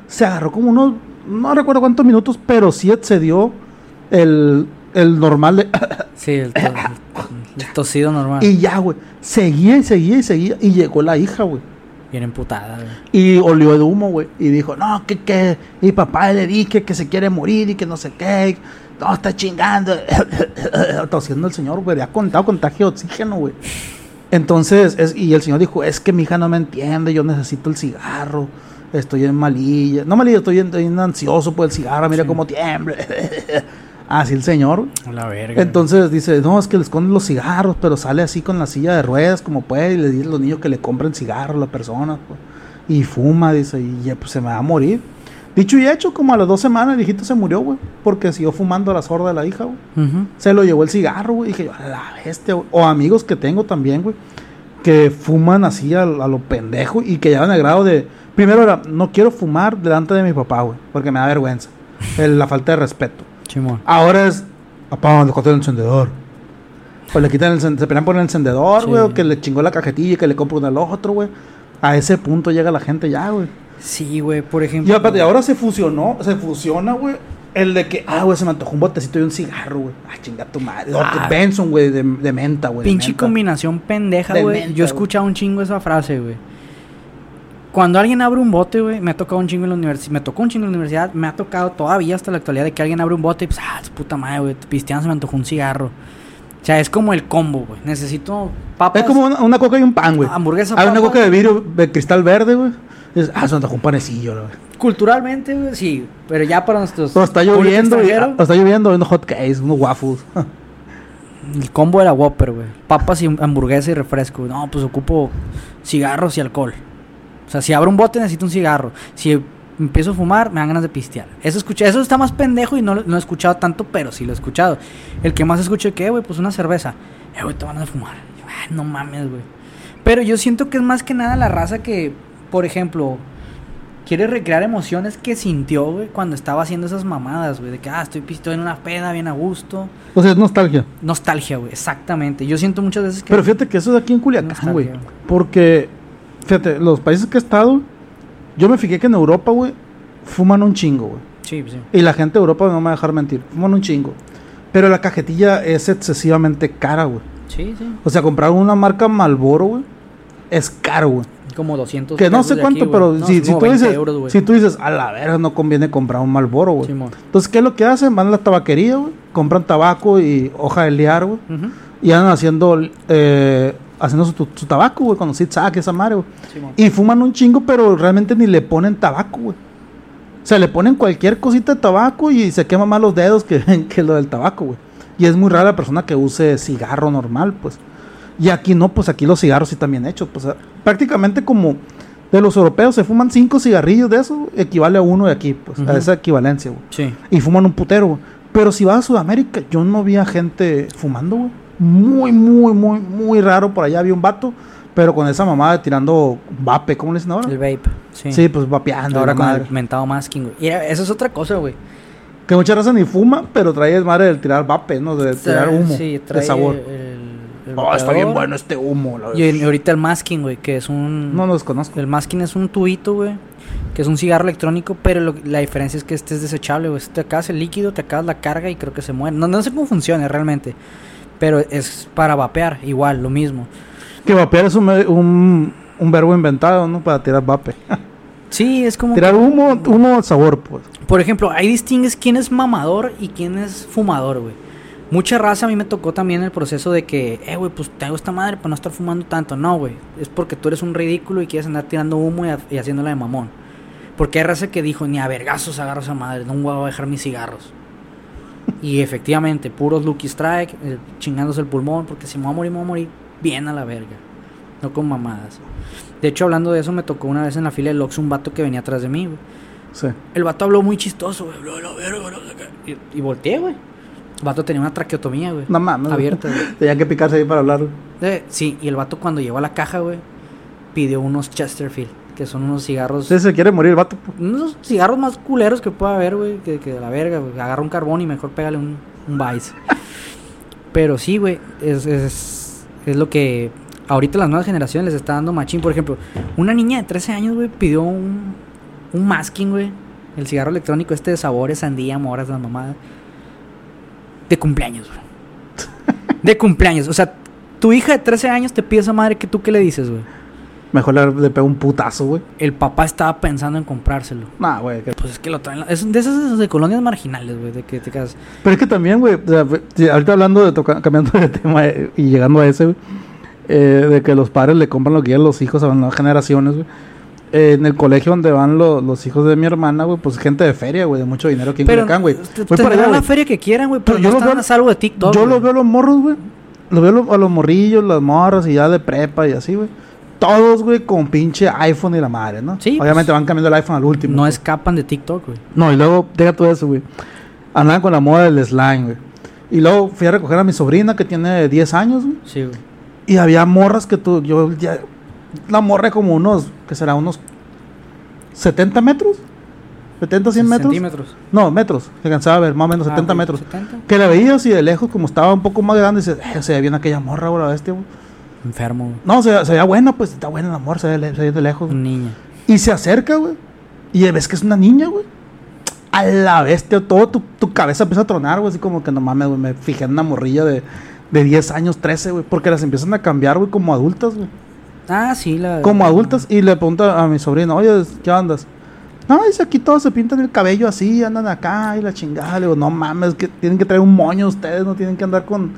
B: se agarró como unos, no recuerdo cuántos minutos, pero sí excedió el, el normal de...
A: Sí, el, to- el tosido normal.
B: y ya, güey, seguía y seguía y seguía y llegó la hija, güey.
A: Bien emputada, güey.
B: Y olió de humo, güey. Y dijo, no, que, que. Y papá le dije que se quiere morir y que no sé qué. No, está chingando. Tosiendo el señor, güey. Ha contado contagio de oxígeno, güey. Entonces, es, y el señor dijo, es que mi hija no me entiende, yo necesito el cigarro. Estoy en malilla. No malilla, estoy, en- estoy en ansioso por el cigarro, mira cómo tiembla. Así el señor.
A: la verga.
B: Entonces dice, no, es que le esconden los cigarros, pero sale así con la silla de ruedas como puede y le dice a los niños que le compren cigarros a las personas. pues. Y fuma, dice, y ya, pues se me va a morir. Dicho y hecho, como a las dos semanas el viejito se murió, güey, porque siguió fumando a la sorda de la hija, güey. Se lo llevó el cigarro, güey, y dije yo, a la bestia, güey. O amigos que tengo también, güey, que fuman así a, a lo pendejo y que llevan el grado de... Primero era, no quiero fumar delante de mi papá, güey, porque me da vergüenza. El- la falta de respeto.
A: Chimón.
B: Ahora es, papá, le corté el encendedor. O le quitan el se pelean por el encendedor,
A: Sí.
B: güey, o que le chingó la cajetilla y que le compra uno al otro, güey. A ese punto llega la gente ya, güey.
A: Sí, güey, por
B: Y
A: ejemplo.
B: aparte, ahora se fusionó, se fusiona, güey. El de que, ah, güey, se me antojó un botecito y un cigarro, güey. Ah, chinga tu madre.
A: Ah.
B: Benson, güey, de, de menta, güey.
A: Pinche
B: menta.
A: combinación pendeja,
B: De
A: güey. Yo he escuchado un chingo esa frase, güey. Cuando alguien abre un bote, güey, me ha tocado un chingo en la universidad. Me tocó un chingo en la universidad. Me ha tocado todavía hasta la actualidad de que alguien abre un bote y pues, ah, puta madre, güey. Pisteando se me antojó un cigarro. O sea, es como el combo, güey. Necesito papas.
B: Es como una, una coca y un pan, güey.
A: Hamburguesa,
B: Hay una coca de vidrio de cristal verde, güey. Ah, se me antojó un panecillo, güey.
A: Culturalmente, güey, sí. Pero ya para nuestros.
B: Pero está lloviendo, y,
A: extranjero,
B: ah, está lloviendo, unos hot cakes, unos waffles.
A: El combo era Whopper, güey. Papas y hamburguesa y refresco. No, pues ocupo cigarros y alcohol. O sea, si abro un bote necesito un cigarro. Si empiezo a fumar, me dan ganas de pistear. Eso escuché, eso está más pendejo y no lo no he escuchado tanto, pero sí lo he escuchado. El que más escucho que, güey, pues una cerveza. Eh, güey, te van a fumar. "Ay, no mames, güey. Pero yo siento que es más que nada la raza que, por ejemplo, quiere recrear emociones que sintió, güey, cuando estaba haciendo esas mamadas, güey. De que, ah, estoy pisto en una peda, bien a gusto.
B: O sea, es nostalgia.
A: Nostalgia, güey, exactamente. Yo siento muchas veces que.
B: Pero fíjate que eso es aquí en Culiacán, güey. Porque, fíjate, los países que he estado, yo me fijé que en Europa, güey, fuman un chingo, güey.
A: Sí, sí.
B: Y la gente de Europa no me va a dejar mentir, fuman un chingo. Pero la cajetilla es excesivamente cara, güey.
A: Sí, sí.
B: O sea, comprar una marca Malboro, güey, es caro, güey.
A: Como 200
B: Que no sé cuánto,
A: aquí,
B: pero.
A: No,
B: si, si tú
A: 20
B: dices,
A: euros,
B: si tú dices, a la verga no conviene comprar un Malboro, güey.
A: Simón.
B: Entonces, ¿qué es lo que hacen? Van a la tabaquería, güey, compran tabaco y hoja de liar, güey.
A: Ujú.
B: Y andan haciendo, eh, haciendo su, su tabaco, güey, con zigzag, esa madre, güey. Y fuman un chingo, pero realmente ni le ponen tabaco, güey. O sea, le ponen cualquier cosita de tabaco y se quema más los dedos que, que lo del tabaco, güey. Y es muy rara la persona que use cigarro normal, pues. Y aquí no, pues aquí los cigarros sí bien hechos. Pues prácticamente como de los europeos se fuman cinco cigarrillos de eso, equivale a uno de aquí, pues, a esa equivalencia, güey.
A: Sí.
B: Y fuman un putero, güey. Pero si vas a Sudamérica, yo no vi a gente fumando, güey. Muy, muy, muy, muy raro. Por allá había un vato, pero con esa mamada de tirando vape, ¿cómo le dicen ahora?
A: El vape. Sí.
B: Sí, pues vapeando.
A: Ahora con
B: madre.
A: el mentado masking, güey. Y eso es otra cosa, güey.
B: Que mucha raza ni fuma, pero trae el madre del tirar vape, ¿no? De tirar humo
A: sí,
B: de
A: trae
B: sabor.
A: el- el
B: Oh, está bien bueno este humo. la
A: Y ahorita el masking, güey, que es un...
B: No lo desconozco.
A: El masking es un tubito, güey. Que es un cigarro electrónico, pero lo- la diferencia es que este es desechable, güey. Te acabas el líquido, te acabas la carga y creo que se muere. No, no sé cómo funciona realmente. Pero es para vapear, igual, lo mismo.
B: Que vapear es un, un, un verbo inventado, ¿no? Para tirar vape.
A: Sí, es como...
B: tirar humo, humo al sabor, pues.
A: Por ejemplo, ahí distingues quién es mamador y quién es fumador, güey. Mucha raza a mí me tocó también el proceso de que, eh, güey, pues tengo esta madre para no estar fumando tanto. No, güey. Es porque tú eres un ridículo y quieres andar tirando humo y, y haciéndola de mamón. Porque hay raza que dijo, ni a vergazos agarro esa madre, no voy a dejar mis cigarros. Y efectivamente, puros Lucky Strike, eh, chingándose el pulmón, porque si me voy a morir, me voy a morir bien a la verga. No con mamadas. De hecho, hablando de eso, me tocó una vez en la fila del Ox un vato que venía atrás de mí, güey.
B: Sí.
A: El vato habló muy chistoso, güey. Habló de la verga, no sé qué. Y, y volteé, güey. El vato tenía una traqueotomía, güey.
B: No mames.
A: Abierta, güey.
B: Tenía que picarse ahí para hablar.
A: Eh, sí, y el vato cuando llegó a la caja, güey, pidió unos Chesterfield, que son unos cigarros.
B: Sí, se quiere morir el vato. pues.
A: Unos cigarros más culeros que pueda haber, güey, que, que de la verga, güey. Agarra un carbón y mejor pégale un, un Vice. Pero sí, güey, es, es, es lo que ahorita las nuevas generaciones les está dando machín. Por ejemplo, una niña de 13 años, güey, pidió un, un masking, güey. El cigarro electrónico este de sabores, sandía, moras, la mamada. De cumpleaños, güey. De cumpleaños. O sea, tu hija de 13 años te pide esa madre que tú qué le dices, güey.
B: Mejor le, le pego un putazo, güey.
A: El papá estaba pensando en comprárselo.
B: Nah, güey. que-
A: Pues es que lo traen. Es de esas de colonias marginales, güey. De que te quedas.
B: Pero es que también, güey, o sea, sí, ahorita hablando de toca- cambiando de tema eh, y llegando a ese, güey, eh, de que los padres le compran lo que quieran los hijos a las nuevas generaciones, güey. Eh, en el colegio donde van lo- los hijos de mi hermana, güey, pues gente de feria, güey, de mucho dinero aquí en Culiacán, güey.
A: te-
B: Voy para allá,
A: la feria que quieran, güey. Pero,
B: Pero yo
A: no
B: los
A: están
B: veo-
A: a salvo de TikTok.
B: Yo
A: güey.
B: los veo a los morros, güey. Los veo a los- a los morrillos, las morras y ya de prepa y así, güey. Todos, güey, con pinche iPhone y la madre, ¿no?
A: Sí,
B: Obviamente
A: pues,
B: van cambiando el iPhone al último.
A: No escapan de TikTok, güey.
B: No, y luego, deja todo eso, güey. Andaban con la moda del slime, güey. Y luego fui a recoger a mi sobrina que tiene 10 años, güey.
A: Sí, güey.
B: Y había morras que tú, yo ya, la morra como unos, que será? Unos 70 metros. 70, 100 metros.
A: Centímetros.
B: No, metros. Se cansaba a ver, más o menos
A: Ah,
B: 70
A: ok,
B: metros.
A: 70.
B: Que la veías y de lejos, como estaba un poco más grande, dices, eh, se ve bien aquella morra, güey, la bestia, güey.
A: Enfermo, güey.
B: No, se, se veía buena, pues está buena la morra, se ve, le- se de lejos.
A: Un niño.
B: Y se acerca, güey. Y ves que es una niña, güey. A la bestia, todo tu, tu cabeza empieza a tronar, güey. Así como que no mames, güey. Me fijé en una morrilla de, de 10 años, 13, güey. Porque las empiezan a cambiar, güey, como adultas, güey.
A: Ah, sí, la.
B: Como adultas. Y le pregunto a mi sobrino, oye, ¿qué andas? No, dice aquí todos se pintan el cabello así, andan acá y la chingada. Le digo, no mames, que tienen que traer un moño ustedes, no tienen que andar con,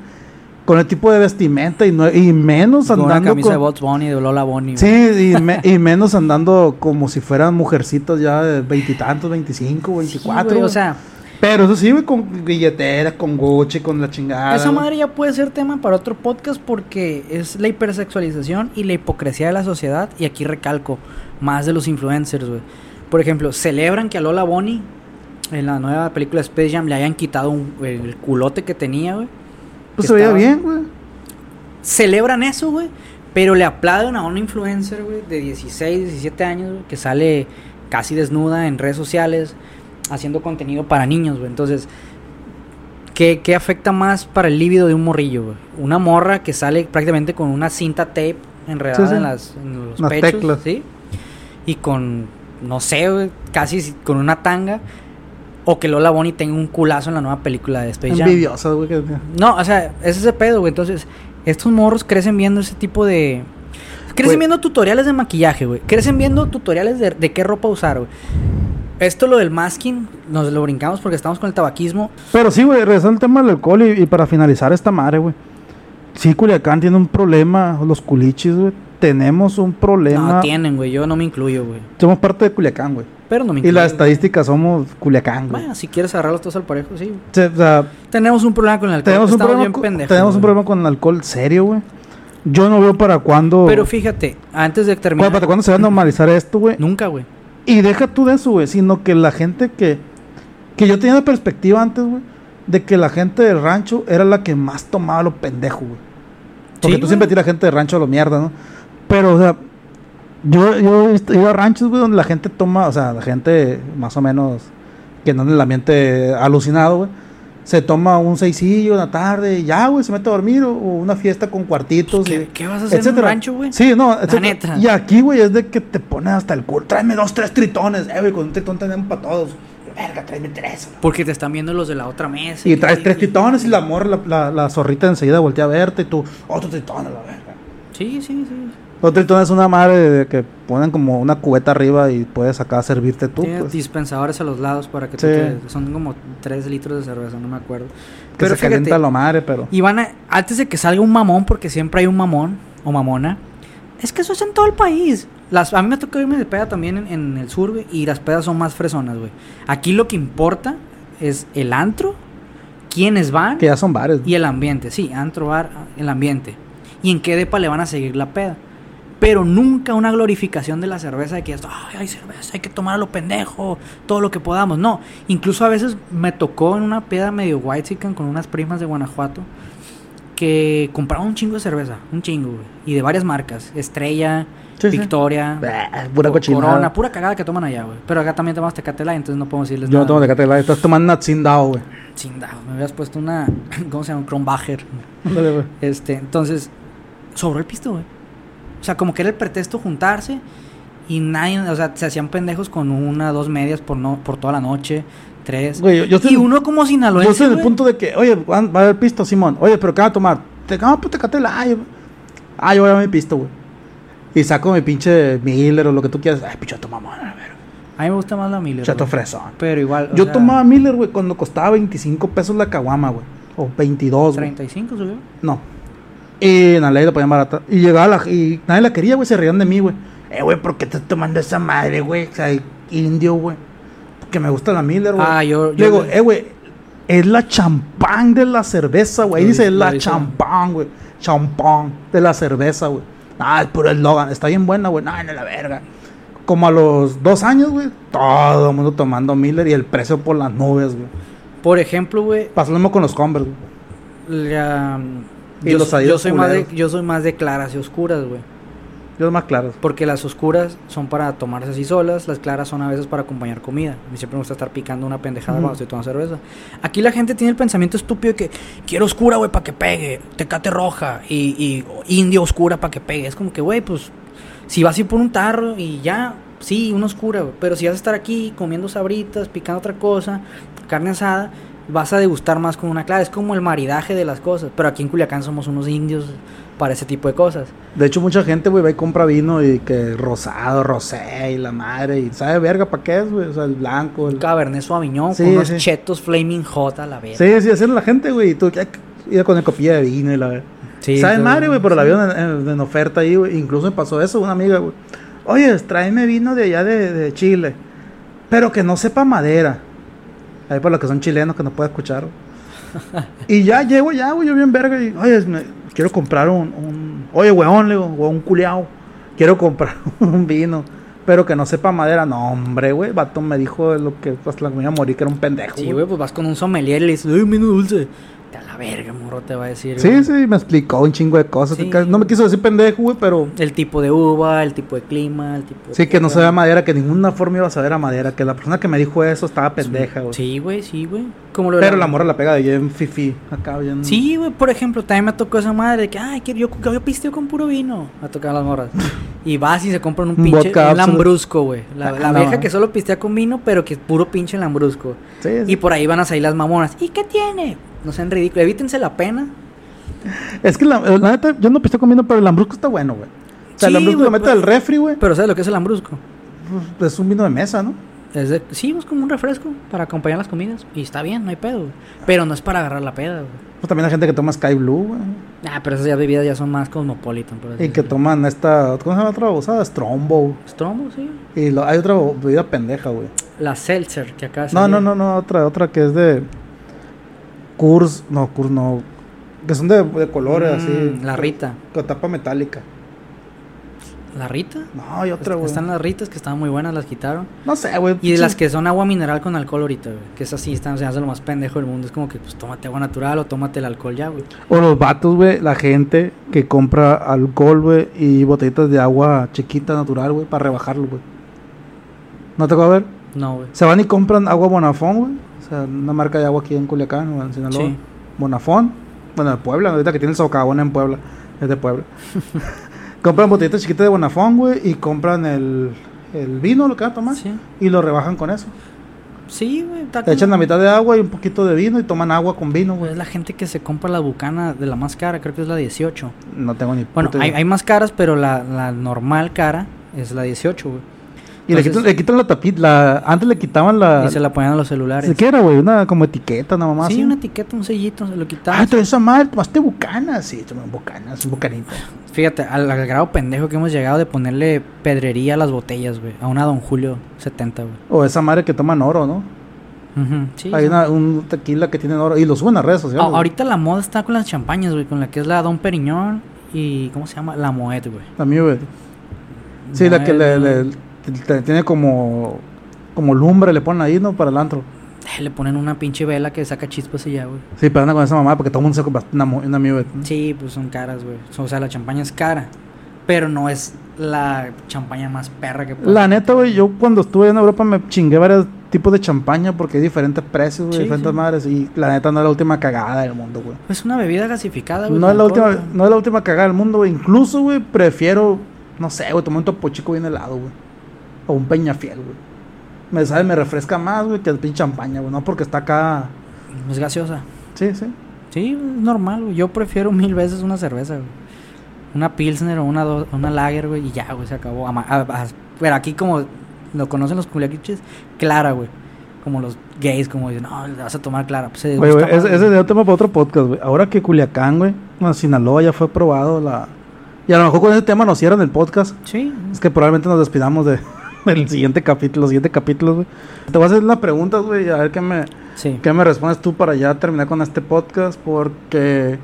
B: con el tipo de vestimenta y, no, y menos
A: Con una
B: andando
A: camisa de. Bots Bunny, de Lola Bunny.
B: Sí, y, me- y menos andando como si fueran mujercitas ya de veintitantos, veinticinco, veinticuatro.
A: o sea,
B: Pero eso sí, güey, con billetera, con Gucci, con la chingada.
A: esa madre ya puede ser tema para otro podcast porque es la hipersexualización y la hipocresía de la sociedad. Y aquí recalco, más de los influencers, güey. Por ejemplo, celebran que a Lola Bunny, en la nueva película Space Jam, le hayan quitado un- el culote que tenía, güey.
B: Pues se veía bien, güey.
A: celebran eso, güey. Pero le aplauden a una influencer, güey, de 16, 17 años, güey, que sale casi desnuda en redes sociales haciendo contenido para niños, güey. Entonces, ¿qué, qué afecta más para el líbido de un morrillo, güey? Una morra que sale prácticamente con una cinta tape enredada
B: Sí, sí.
A: En, las, en los
B: Unas
A: pechos,
B: teclas.
A: ¿sí? Y con, no sé, güey, casi si- con una tanga. O que Lola Bonnie tenga un culazo en la nueva película de Space Jam.
B: Envidiosa, güey.
A: No, o sea, es ese pedo, güey. Entonces, estos morros crecen viendo ese tipo de. Crecen
B: Güey.
A: viendo tutoriales de maquillaje, güey. Crecen viendo tutoriales de, de qué ropa usar, güey. Esto, lo del masking, nos lo brincamos porque estamos con el tabaquismo.
B: Pero sí, güey, regresando al tema del alcohol y, y para finalizar esta madre, güey. Sí, Culiacán tiene un problema, los culichis, güey. Tenemos un problema.
A: No tienen, güey. Yo no me incluyo, güey.
B: Somos parte de Culiacán, güey.
A: Pero no me
B: Y
A: incluyo.
B: la estadística somos Culiacán, güey.
A: Bueno, si quieres agarrarlos todos al parejo, sí.
B: Sí, o sea,
A: Tenemos un problema con el alcohol.
B: tenemos un problema,
A: bien
B: con,
A: pendejos,
B: tenemos un problema con el alcohol serio, güey. Yo no veo para cuándo.
A: Pero fíjate, antes de
B: ¿Cuándo-
A: terminar.
B: ¿Para cuándo se va a normalizar esto, güey?
A: Nunca, güey.
B: Y deja tú de eso, güey, sino que la gente que... Que yo tenía la perspectiva antes, güey, de que la gente del rancho era la que más tomaba lo pendejo, güey. Porque
A: Sí,
B: tú
A: güey.
B: siempre tiras gente de rancho a lo mierda, ¿no? Pero, o sea, yo, yo he ido a ranchos, güey, donde la gente toma, o sea, la gente más o menos que no en el ambiente alucinado, güey. Se toma un seisillo en la tarde y ya, güey, se mete a dormir o, o una fiesta con cuartitos.
A: ¿Qué-
B: y-
A: qué vas a hacer en un
B: etcétera.
A: rancho, güey?
B: Sí, no, etcétera.
A: neta.
B: Y aquí, güey, es de que te pones hasta el culo. Tráeme dos, tres tritones, eh, güey, con un tritón tenemos para todos. Verga, tráeme tres.
A: Porque te están viendo los de la otra mesa.
B: Y
A: que-
B: traes tres tritones y la morra, la, la, la zorrita enseguida voltea a verte y tú, otro tritón a la verga.
A: Sí, sí, sí.
B: Otro tritón es una madre de que ponen como una cubeta arriba y puedes acá servirte tú,
A: Tiene
B: pues.
A: dispensadores a los lados para que tú
B: Sí.
A: te- son como 3 litros de cerveza, no me acuerdo.
B: Que se calienta la madre, pero...
A: y van a, antes de que salga un mamón, porque siempre hay un mamón o mamona, es que eso es en todo el país. Las, a mí me tocó irme de peda también en, en el sur, güey, y las pedas son más fresonas, güey. Aquí lo que importa es el antro, quiénes van
B: Que ya son bares.
A: y el ambiente. Sí, antro, bar, el ambiente. Y en qué depa le van a seguir la peda. Pero nunca una glorificación de la cerveza de que Ay, hay cerveza, hay que tomar a lo pendejo, todo lo que podamos. No, incluso a veces me tocó en una peda medio white con unas primas de Guanajuato que compraron un chingo de cerveza, un chingo, güey. Y de varias marcas, Estrella,
B: Sí, sí.
A: Victoria,
B: Bah, pura
A: Co-
B: cochinada.
A: Corona, pura cagada que toman allá, güey. Pero acá también tomamos Tecate Light, entonces no podemos decirles
B: Yo no
A: nada.
B: tomo Tecate Light, estás tomando una Tsingtao, güey.
A: Chingado, me hubieras puesto una, ¿cómo se llama? Un Kronbacher.
B: Güey.
A: Este, entonces, sobró el pisto, güey. O sea, como que era el pretexto juntarse y nadie, o sea, se hacían pendejos con una, dos medias por no, por toda la noche, tres.
B: Güey, yo- yo estoy-
A: y uno como sinaloense,
B: Yo estoy en el punto de que, oye, va va a haber pisto, Simón. Oye, pero ¿qué van a tomar? Te no, pues Tecate Light. Ah, yo voy a mi pisto, güey. Y saco mi pinche Miller o lo que tú quieras. Ay, pinche tomamos, a ver.
A: A mí me gusta más la Miller.
B: Chato fresón.
A: Pero igual,
B: Yo
A: sea,
B: tomaba Miller, güey, cuando costaba 25 pesos la caguama, güey. O 22, güey.
A: 35 subió.
B: No. Y en la ley la ponían barata. Y llegaba la... Y nadie la quería, güey. Se reían de mí, güey. Eh, güey, ¿por qué estás tomando esa madre, güey? O sea, indio, güey. Porque me gusta la Miller, güey.
A: Ah, yo- yo
B: Digo, eh, güey. Es la champán de la cerveza, güey. Ahí dice
A: lo
B: la champán, güey. Champán de la cerveza, güey. Ah, es puro eslogan. Está bien buena, güey. No, no la verga. Como a los dos años, güey. Todo el mundo tomando Miller y el precio por las nubes, güey.
A: Por ejemplo, güey,
B: Pasó lo mismo con los Converse, güey.
A: la-
B: Y
A: yo,
B: los
A: yo
B: Adidas
A: soy más de, yo soy más de claras y oscuras, güey.
B: Yo más claros.
A: Porque las oscuras son para tomarse así solas, las claras son a veces para acompañar comida. A mí siempre me gusta estar picando una pendejada cuando estoy tomando cerveza. Aquí la gente tiene el pensamiento estúpido de que quiero oscura, güey, para que pegue, tecate roja y, y indio oscura para que pegue. Es como que, güey, pues si vas a ir por un tarro y ya, Sí, unos cura, güey. Pero si vas a estar aquí comiendo sabritas, picando otra cosa, carne asada, vas a degustar más con una clara. Es como el maridaje de las cosas. Pero aquí en Culiacán somos unos indios para ese tipo de cosas.
B: De hecho, mucha gente, güey, va y compra vino y que rosado, rosé y la madre. Y sabe verga para qué es, güey. O sea, el blanco. El...
A: Cabernet Sauvignon
B: Sí,
A: con unos
B: sí.
A: chetos Flaming Hot a la vez.
B: Sí, sí, así es la gente, güey. Y tú, ya, con el copilla de vino y la verdad.
A: Sí,
B: ¿Saben
A: todo-
B: madre, güey? Pero la vieron en, en- en oferta ahí, güey. Incluso me pasó eso, una amiga, güey. Oye, tráeme vino de allá de, de Chile. Pero que no sepa madera. Ahí por los que son chilenos que no pueden escuchar. y ya llego, ya, güey, yo bien verga. Y, oye, me- quiero comprar un, un- Oye, weón, le digo, o un culiao. Quiero comprar un vino. Pero que no sepa madera. No, hombre, güey. Vato me dijo lo que hasta me iba a morir, que era un pendejo.
A: Sí,
B: güey.
A: pues vas con un sommelier y le dices, ¡ay, vino dulce! Te la verga, morro, te va a decir.
B: Sí,
A: güey.
B: sí, me explicó un chingo de cosas.
A: Sí.
B: No me quiso decir pendejo, güey, pero
A: El tipo de uva, el tipo de clima, el tipo de
B: sí que no se
A: tierra.
B: ve a madera, que de ninguna forma iba a saber a madera, que la persona que me dijo eso estaba pendeja, güey.
A: Sí, güey, sí, güey. Como lo de
B: Pero la morra la pega de bien fifi, acá bien.
A: Sí, güey, por ejemplo, también me tocó esa madre de que, ay, que yo, yo pisteo con puro vino. Me tocaban las morras. Y vas y se compran un pinche un lambrusco, güey. La,
B: Ah,
A: la
B: no,
A: vieja
B: no.
A: que solo pistea con vino, pero que es puro pinche lambrusco.
B: Sí, sí.
A: Y por ahí van a salir las mamonas. ¿Y qué tiene? No sean ridículos. Evítense la pena.
B: Es que la, la neta, yo no pisté comiendo, pero el lambrusco está bueno, güey. O sea, el
A: Sí,
B: lambrusco
A: güey,
B: lo metes
A: pues-
B: al refri, güey.
A: Pero ¿sabes lo que es el lambrusco?
B: pues, Es un vino de mesa, ¿no?
A: Es de- sí, es como un refresco para acompañar las comidas. Y está bien, no hay pedo, güey. Pero no es para agarrar la peda, güey.
B: Pues también hay gente que toma Sky Blue, güey.
A: Ah, pero esas ya bebidas ya son más cosmopolitan, por así
B: Y que toman esta, ¿cómo se llama otra babosada? Strombo.
A: Strombo, sí.
B: Y lo- hay otra bebida pendeja, güey.
A: La Seltzer, que acá
B: No, no, no, no, otra, otra que es de Kurs, no, Kurs no, que son de, de colores
A: Mm,
B: así.
A: La Rita.
B: Con tapa metálica.
A: ¿La Rita?
B: No, hay otra, güey.
A: Están las Ritas que estaban muy buenas, las quitaron.
B: No sé, güey.
A: Y de las que son agua mineral con alcohol ahorita, güey. Que es así, están, se hace lo más pendejo del mundo. Es como que, pues, tómate agua natural o tómate el alcohol ya, güey.
B: O los vatos, güey, la gente que compra alcohol, güey, y botellitas de agua chiquita, natural, güey, para rebajarlo, güey. ¿No te acuerdas ver?
A: No, güey.
B: Se van y compran agua Bonafón, güey. O sea, una marca de agua aquí en Culiacán o en Sinaloa.
A: Sí.
B: Bonafón. Bueno, de Puebla, ahorita que tiene el socavón en Puebla. Es de Puebla. compran botellitas chiquitas de Bonafón, güey, y compran el, el vino, lo que van a tomar,
A: Sí.
B: y lo rebajan con eso.
A: Sí, güey. está
B: Le echan la mitad de agua y un poquito de vino y toman agua con vino, güey.
A: Es la gente que se compra la bucana de la más cara, creo que es la 18.
B: No tengo ni
A: Bueno, hay, hay más caras, pero la, la normal cara es la 18, güey.
B: Y le quitan, le quitan la tapita. La, antes le quitaban la.
A: Y se la ponían a los celulares.
B: ¿Qué era, güey? Una como etiqueta, nada más.
A: Sí, una etiqueta, un sellito, se lo quitaban.
B: Ah, entonces esa madre, tomaste bucanas. Sí, tomé bucanas, un bucanita.
A: Fíjate, al, al grado pendejo que hemos llegado de ponerle pedrería a las botellas, güey. A una Don Julio 70, güey.
B: O esa madre que toman oro, ¿no?
A: Ujú, sí,
B: Hay
A: sí.
B: una, un tequila que tiene oro. Y lo suben a redes sociales.
A: A- ahorita la moda está con las champañas, güey. Con la que es la Don Periñón y... ¿Cómo se llama? La Moet, güey.
B: A mí, güey. Sí, la que le,
A: Moet,
B: tiene como. Como lumbre le ponen ahí, ¿no? Para el antro.
A: Le ponen una pinche vela que saca chispas y ya, güey.
B: Sí, pero anda con esa mamá porque todo el mundo se compra una, una.
A: Sí, pues son caras, güey. O sea, la champaña es cara. Pero no es la champaña más perra que puede
B: La neta, güey, yo cuando estuve en Europa me chingué varios tipos de champaña porque hay diferentes precios, güey,
A: Sí,
B: diferentes
A: sí.
B: madres. Y la neta no es la última cagada del mundo, güey.
A: Es una bebida gasificada, güey.
B: No es, la última, no es la última cagada del mundo, güey. Incluso, güey, prefiero, no sé, güey, tomar un topo chico bien helado, güey. O un peñafiel, güey. Me sabe, me refresca más, güey, que el pinche champaña, güey. No porque está acá.
A: Es gaseosa.
B: Sí, sí.
A: Sí, es normal, güey. Yo prefiero mil veces una cerveza, güey. Una Pilsner o una, do- una Lager, güey, y ya, güey, se acabó. Ama- pero aquí, como lo conocen los culiaquiches, clara, güey. Como los gays, como dicen, no, le vas a tomar clara. Pues, se
B: Güey, ese, es un tema para otro podcast, güey. Ahora que Culiacán, güey, bueno, Sinaloa ya fue aprobado la. Y a lo mejor con ese tema nos cierran el podcast.
A: Sí,
B: Es que probablemente nos despidamos de, del siguiente capítulo, los siguientes capítulos, güey. Te voy a hacer unas preguntas, güey, a ver qué me,
A: sí.
B: qué me respondes tú para ya terminar con este podcast, porque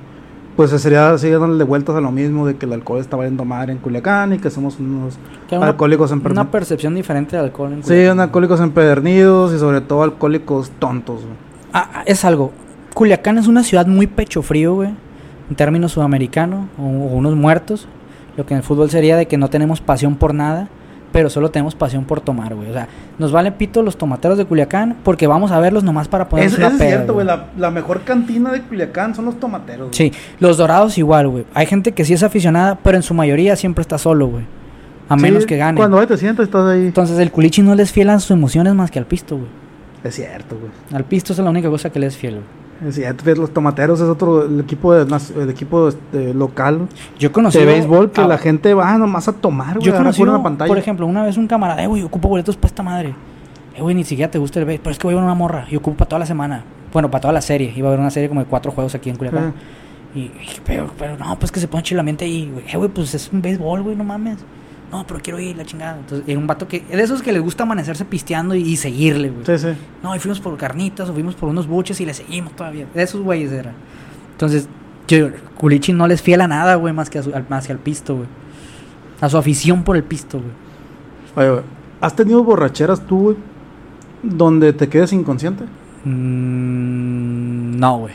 B: pues sería seguir dándole vueltas a lo mismo de que el alcohol está valiendo madre en Culiacán y que somos unos
A: Que una-
B: alcohólicos
A: Una
B: empedernidos.
A: percepción diferente del alcohol. en
B: Sí,
A: Culiacán.
B: unos alcohólicos empedernidos y sobre todo alcohólicos tontos, güey.
A: Ah, ah, es algo. Culiacán es una ciudad muy pecho frío, güey. En términos sudamericanos, o, o unos muertos. Lo que en el fútbol sería de que no tenemos pasión por nada, pero solo tenemos pasión por tomar, güey. O sea, nos valen pito los tomateros de Culiacán porque vamos a verlos nomás para ponernos
B: Es,
A: una
B: es
A: peda,
B: cierto, güey, la, la mejor cantina de Culiacán son los tomateros. güey.
A: Sí, los dorados igual, güey. Hay gente que sí es aficionada, pero en su mayoría siempre está solo, güey. A
B: Sí,
A: menos que gane.
B: Cuando te sientas, estás ahí.
A: Entonces el culichi no le es fiel a sus emociones más que al pisto, güey.
B: Es cierto, güey.
A: Al pisto es la única cosa que le es fiel, güey.
B: Fíjate, los tomateros es otro, el equipo, de, el equipo este, local
A: Yo conocí.
B: de béisbol que la gente va nomás a tomar, güey.
A: Yo conocí,
B: la pantalla.
A: por ejemplo, una vez un camarada, eh, güey, ocupo boletos para esta madre. Eh, güey, ni siquiera te gusta el béisbol, pero es que voy a una morra y ocupo para toda la semana. Bueno, para toda la serie. Iba a haber una serie como de cuatro juegos aquí en Culiacán. Y, y, pero, pero no, pues que se pone chilamente ahí, güey. Eh, güey, pues es un béisbol, güey, no mames. No, pero quiero ir, la chingada. Entonces, era un vato que, de esos que les gusta amanecerse pisteando y, y seguirle, güey.
B: Sí, sí.
A: No, y fuimos por carnitas o fuimos por unos buches y le seguimos todavía. De esos güeyes era. Entonces, yo, Culichi no les fiel a nada, güey, más que, a su- al, más que al pisto, güey. A su afición por el pisto, güey.
B: Oye, güey, ¿has tenido borracheras tú, güey, donde te quedes inconsciente?
A: Mm, no, güey.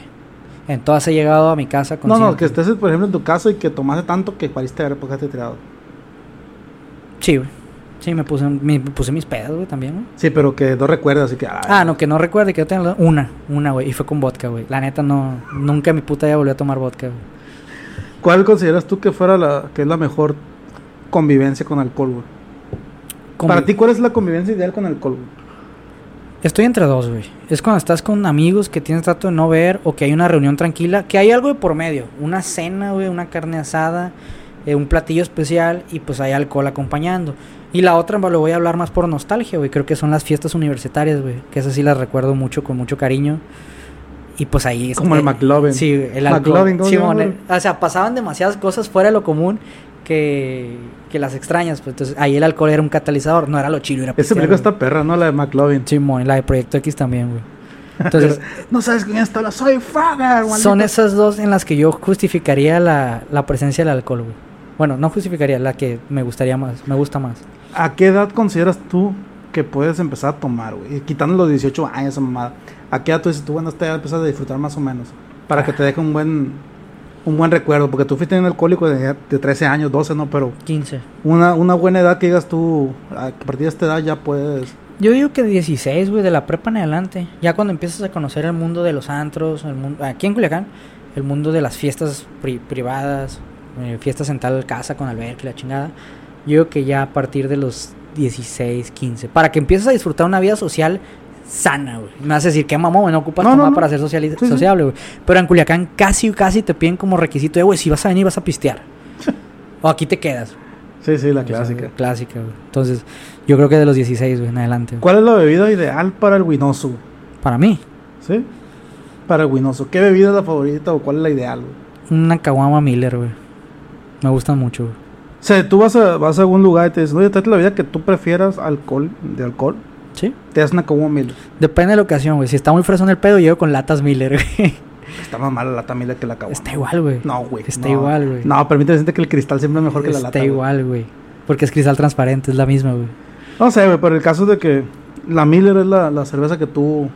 A: En todas he llegado a mi casa con
B: No, no, que estés, por ejemplo, en tu casa y que tomaste tanto que pariste haber te tirado.
A: Sí, güey. Sí, me puse, me puse mis pedas, güey, también, güey.
B: Sí, pero que no recuerdas, así que... ay,
A: Ah, no, que no recuerde que yo tenga una, una, güey. Y fue con vodka, güey. La neta, no, nunca mi puta ya volví a tomar vodka, güey.
B: ¿Cuál consideras tú que fuera la que es la mejor convivencia con alcohol, güey? Para ti, ¿cuál es la convivencia ideal con alcohol, güey?
A: Estoy entre dos, güey. Es cuando estás con amigos que tienes trato de no ver o que hay una reunión tranquila, que hay algo de por medio. Una cena, güey, una carne asada, eh, un platillo especial y pues hay alcohol acompañando. Y la otra, lo voy a hablar más por nostalgia, güey. Creo que son las fiestas universitarias, güey. Que esas sí las recuerdo mucho, con mucho cariño. Y pues ahí...
B: Como el McLovin.
A: Sí, el
B: McLovin,
A: alcohol.
B: ¿cómo se llama,
A: Simón,
B: güey?
A: eh, o sea, pasaban demasiadas cosas fuera de lo común que, que las extrañas. Pues entonces ahí el alcohol era un catalizador, no era lo chido. Era
B: Esa película está perra, ¿no? La de McLovin.
A: Simón, y la de Proyecto X también, güey. Entonces,
B: no sabes quién está la soy Frogger,
A: son esas dos en las que yo justificaría la, la presencia del alcohol, güey. Bueno, no justificaría, la que me gustaría más, me gusta más.
B: ¿A qué edad consideras tú que puedes empezar a tomar, güey? Quitando los 18 años, esa mamada. ¿A qué edad tú dices tú, bueno, esta edad empiezas a disfrutar más o menos? Para que te deje un buen un buen recuerdo. Porque tú fuiste un alcohólico de, de 13 años, 12, ¿no? Pero
A: 15.
B: una, una buena edad que digas tú, a partir de esta edad ya puedes...
A: Yo digo que 16, güey, de la prepa en adelante. Ya cuando empiezas a conocer el mundo de los antros, el mundo, aquí en Culiacán, el mundo de las fiestas pri- privadas, eh, fiestas en tal casa con alberca y la chingada. Yo digo que ya a partir de los 16, 15. Para que empieces a disfrutar una vida social sana, güey. Me vas a decir, ¿qué mamón? No ocupas
B: No, no,
A: tomar
B: no.
A: para ser sociali-
B: Sí,
A: sociable, güey. Pero en Culiacán casi, casi te piden como requisito de, güey, si vas a venir vas a pistear. o aquí te quedas.
B: Sí, sí, la
A: O sea,
B: clásica.
A: clásica, güey. Entonces, yo creo que de los 16, güey, en adelante. güey.
B: ¿Cuál es la bebida ideal para el winoso?
A: Para mí,
B: ¿Sí? Para el winoso. ¿Qué bebida es la favorita o cuál es la ideal, güey?
A: una caguama Miller, güey. Me gustan mucho.
B: O sea, tú vas a, vas a algún lugar y te dicen, oye, tráete la bebida que tú prefieras alcohol, de alcohol.
A: ¿Sí?
B: Te das una como mil.
A: Depende de la ocasión, güey. Si está muy fresón el pedo, llego con latas Miller, güey.
B: Está más mala la tamila que la caguama.
A: Está igual, güey.
B: No, güey.
A: Está
B: no.
A: igual, güey.
B: No, permíteme decirte que el cristal siempre es mejor que la
A: Está
B: lata. güey.
A: igual, güey. Porque es cristal transparente, es la misma, güey.
B: No sé, güey, pero el caso de que la Miller es la, la cerveza que tú.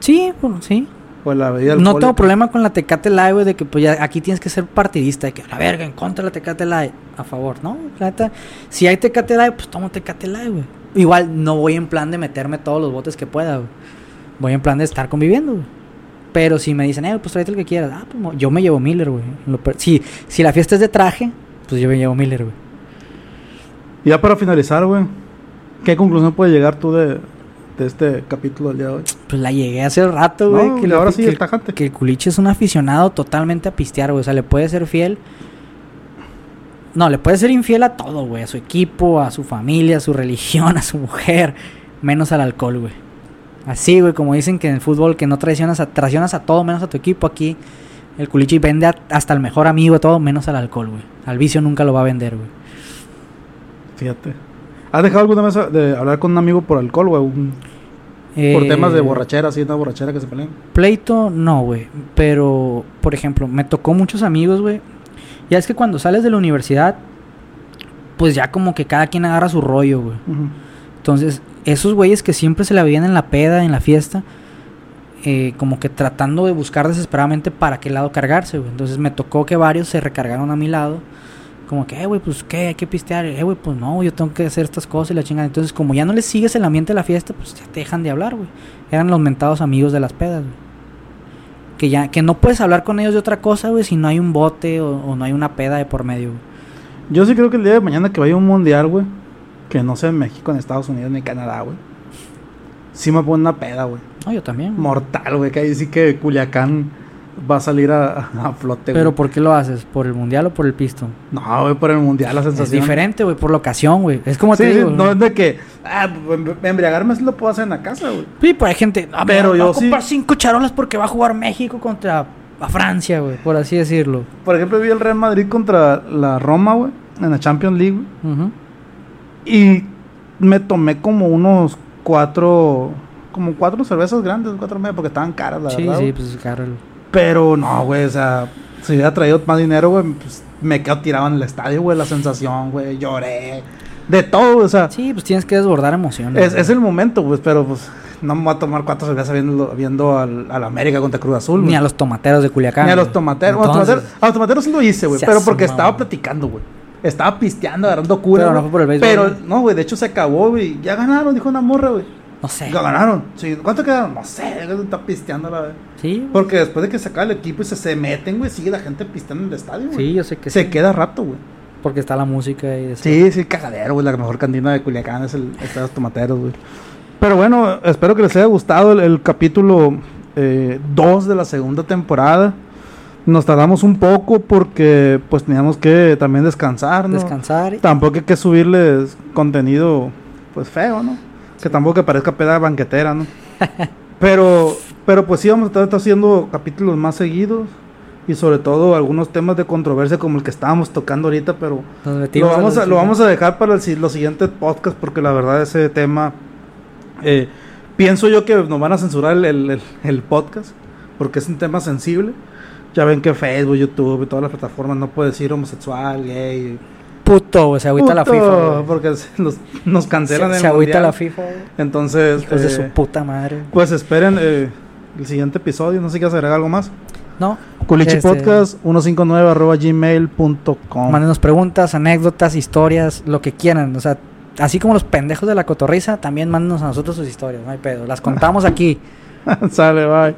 A: Sí, bueno, sí.
B: O la bebida
A: No tengo problema con la Tecate Light, güey, de que pues ya aquí tienes que ser partidista, de que la verga, en contra de la Tecate Light, a favor, ¿no? La neta, si hay Tecate Light, pues tomo Tecate Light, güey. Igual no voy en plan de meterme todos los botes que pueda, güey. Voy en plan de estar conviviendo, güey. Pero si me dicen, eh, pues tráete el que quieras, ah, pues yo me llevo Miller, güey. Si, si la fiesta es de traje, pues yo me llevo Miller, güey.
B: Ya para finalizar, güey, ¿qué conclusión puedes llegar tú de, de este capítulo del día de hoy?
A: Pues la llegué hace rato, güey.
B: No,
A: que
B: ahora sí,
A: que-
B: el tajante.
A: Que el culiche es un aficionado totalmente a pistear, güey. O sea, le puede ser fiel. No, le puede ser infiel a todo, güey. A su equipo, a su familia, a su religión, a su mujer. Menos al alcohol, güey. Así, güey, como dicen que en el fútbol que no traicionas a, traicionas a todo menos a tu equipo. Aquí el culichi vende a- hasta el mejor amigo, todo menos al alcohol, güey. Al vicio nunca lo va a vender, güey.
B: Fíjate. ¿Has dejado alguna vez de hablar con un amigo por alcohol, güey? Un- Por
A: Eh,
B: temas de borrachera, así, una borrachera que se pelean.
A: Pleito, no, güey. Pero, por ejemplo, me tocó muchos amigos, güey. Ya es que cuando sales de la universidad, pues ya como que cada quien agarra su rollo, güey. Entonces, esos güeyes que siempre se la veían en la peda, en la fiesta, eh, como que tratando de buscar desesperadamente para qué lado cargarse, güey. Entonces me tocó que varios se recargaron a mi lado. Como que, eh, güey, pues qué, hay que pistear. Eh, güey, pues no, yo tengo que hacer estas cosas y la chingada. Entonces, como ya no les sigues el ambiente de la fiesta, pues ya te dejan de hablar, güey. Eran los mentados amigos de las pedas, güey. Que ya, que no puedes hablar con ellos de otra cosa, güey, si no hay un bote o, o no hay una peda de por medio, güey.
B: Yo sí creo que el día de mañana que vaya un mundial, güey, que no sea en México, en Estados Unidos ni en Canadá, güey. Sí me pone una peda, güey.
A: No, yo también. güey.
B: Mortal, güey. Que ahí sí que Culiacán va a salir a, a flote,
A: Pero
B: güey.
A: ¿por qué lo haces? ¿Por el mundial o por el pisto?
B: No, güey, por el mundial la sensación.
A: Es diferente, güey, por la ocasión, güey. Es como
B: Sí,
A: te digo.
B: no es de que. Ah, pues, em- embriagarme sí lo puedo hacer en la casa, güey.
A: Sí, pues hay gente. Ah,
B: Pero
A: pero
B: yo.
A: Va a
B: sí-
A: comprar cinco charolas porque va a jugar México contra a Francia, güey, por así decirlo.
B: Por ejemplo, vi el Real Madrid contra la Roma, güey, en la Champions League. güey,
A: Ujú.
B: Y me tomé como unos cuatro. Como cuatro cervezas grandes, cuatro media, porque estaban caras, la
A: Sí,
B: verdad.
A: sí,
B: güey.
A: pues claro.
B: Pero no, güey, o sea, si hubiera traído más dinero, güey, pues me quedo tirado en el estadio, güey, la sensación, güey, lloré. De todo, o sea,
A: Sí, pues tienes que desbordar emociones.
B: es, el momento, pues, pero pues no me voy a tomar cuatro cervezas viendo, viendo al, al América contra Cruz Azul.
A: Ni a los tomateros de Culiacán.
B: Ni a los tomateros. A los tomateros sí lo hice, güey. Pero porque estaba platicando, güey. Estaba pisteando, agarrando cura.
A: Pero no fue por el béisbol,
B: Pero, no, güey. De hecho, se acabó, güey. Ya ganaron, dijo una morra, güey.
A: No sé.
B: Ya ganaron. Sí, ¿Cuánto quedaron? No sé. Está pisteando la vez.
A: Sí.
B: Porque después de que se acaba el equipo y se, se meten, güey, sigue la gente pisteando en el estadio, güey.
A: Sí, yo sé que
B: Se
A: sí.
B: queda rato, güey.
A: Porque está la música y eso.
B: Sí, sí, cagadero, güey. La mejor cantina de Culiacán es el Estadio Los Tomateros, güey. Pero bueno, espero que les haya gustado el, el capítulo 2 de la segunda temporada. Nos tardamos un poco porque pues teníamos que también descansar, ¿no?
A: Descansar.
B: Tampoco hay que subirles contenido pues feo, ¿no? Que tampoco que parezca peda banquetera, ¿no? pero, pero pues sí vamos a estar haciendo capítulos más seguidos y sobre todo algunos temas de controversia como el que estábamos tocando ahorita, pero lo vamos, a, lo vamos a dejar para el los siguientes podcasts porque la verdad ese tema eh, pienso yo que nos van a censurar el, el- el- el podcast porque es un tema sensible. Ya ven que Facebook, YouTube y todas las plataformas no puede decir homosexual, gay.
A: Puto. Se agüita la FIFA. güey.
B: porque nos, cancelan
A: Se,
B: el
A: se agüita
B: mundial.
A: la FIFA, güey.
B: Entonces,
A: Hijos de
B: eh,
A: su puta madre.
B: pues esperen eh, el siguiente episodio. No sé si quieres agregar algo más.
A: No.
B: Culichi
A: Este,
B: Podcast 159 arroba gmail.com.
A: Mándenos preguntas, anécdotas, historias, lo que quieran. O sea, así como los pendejos de la cotorriza, también mándenos a nosotros sus historias. No hay pedo. Las contamos aquí.
B: Sale, bye.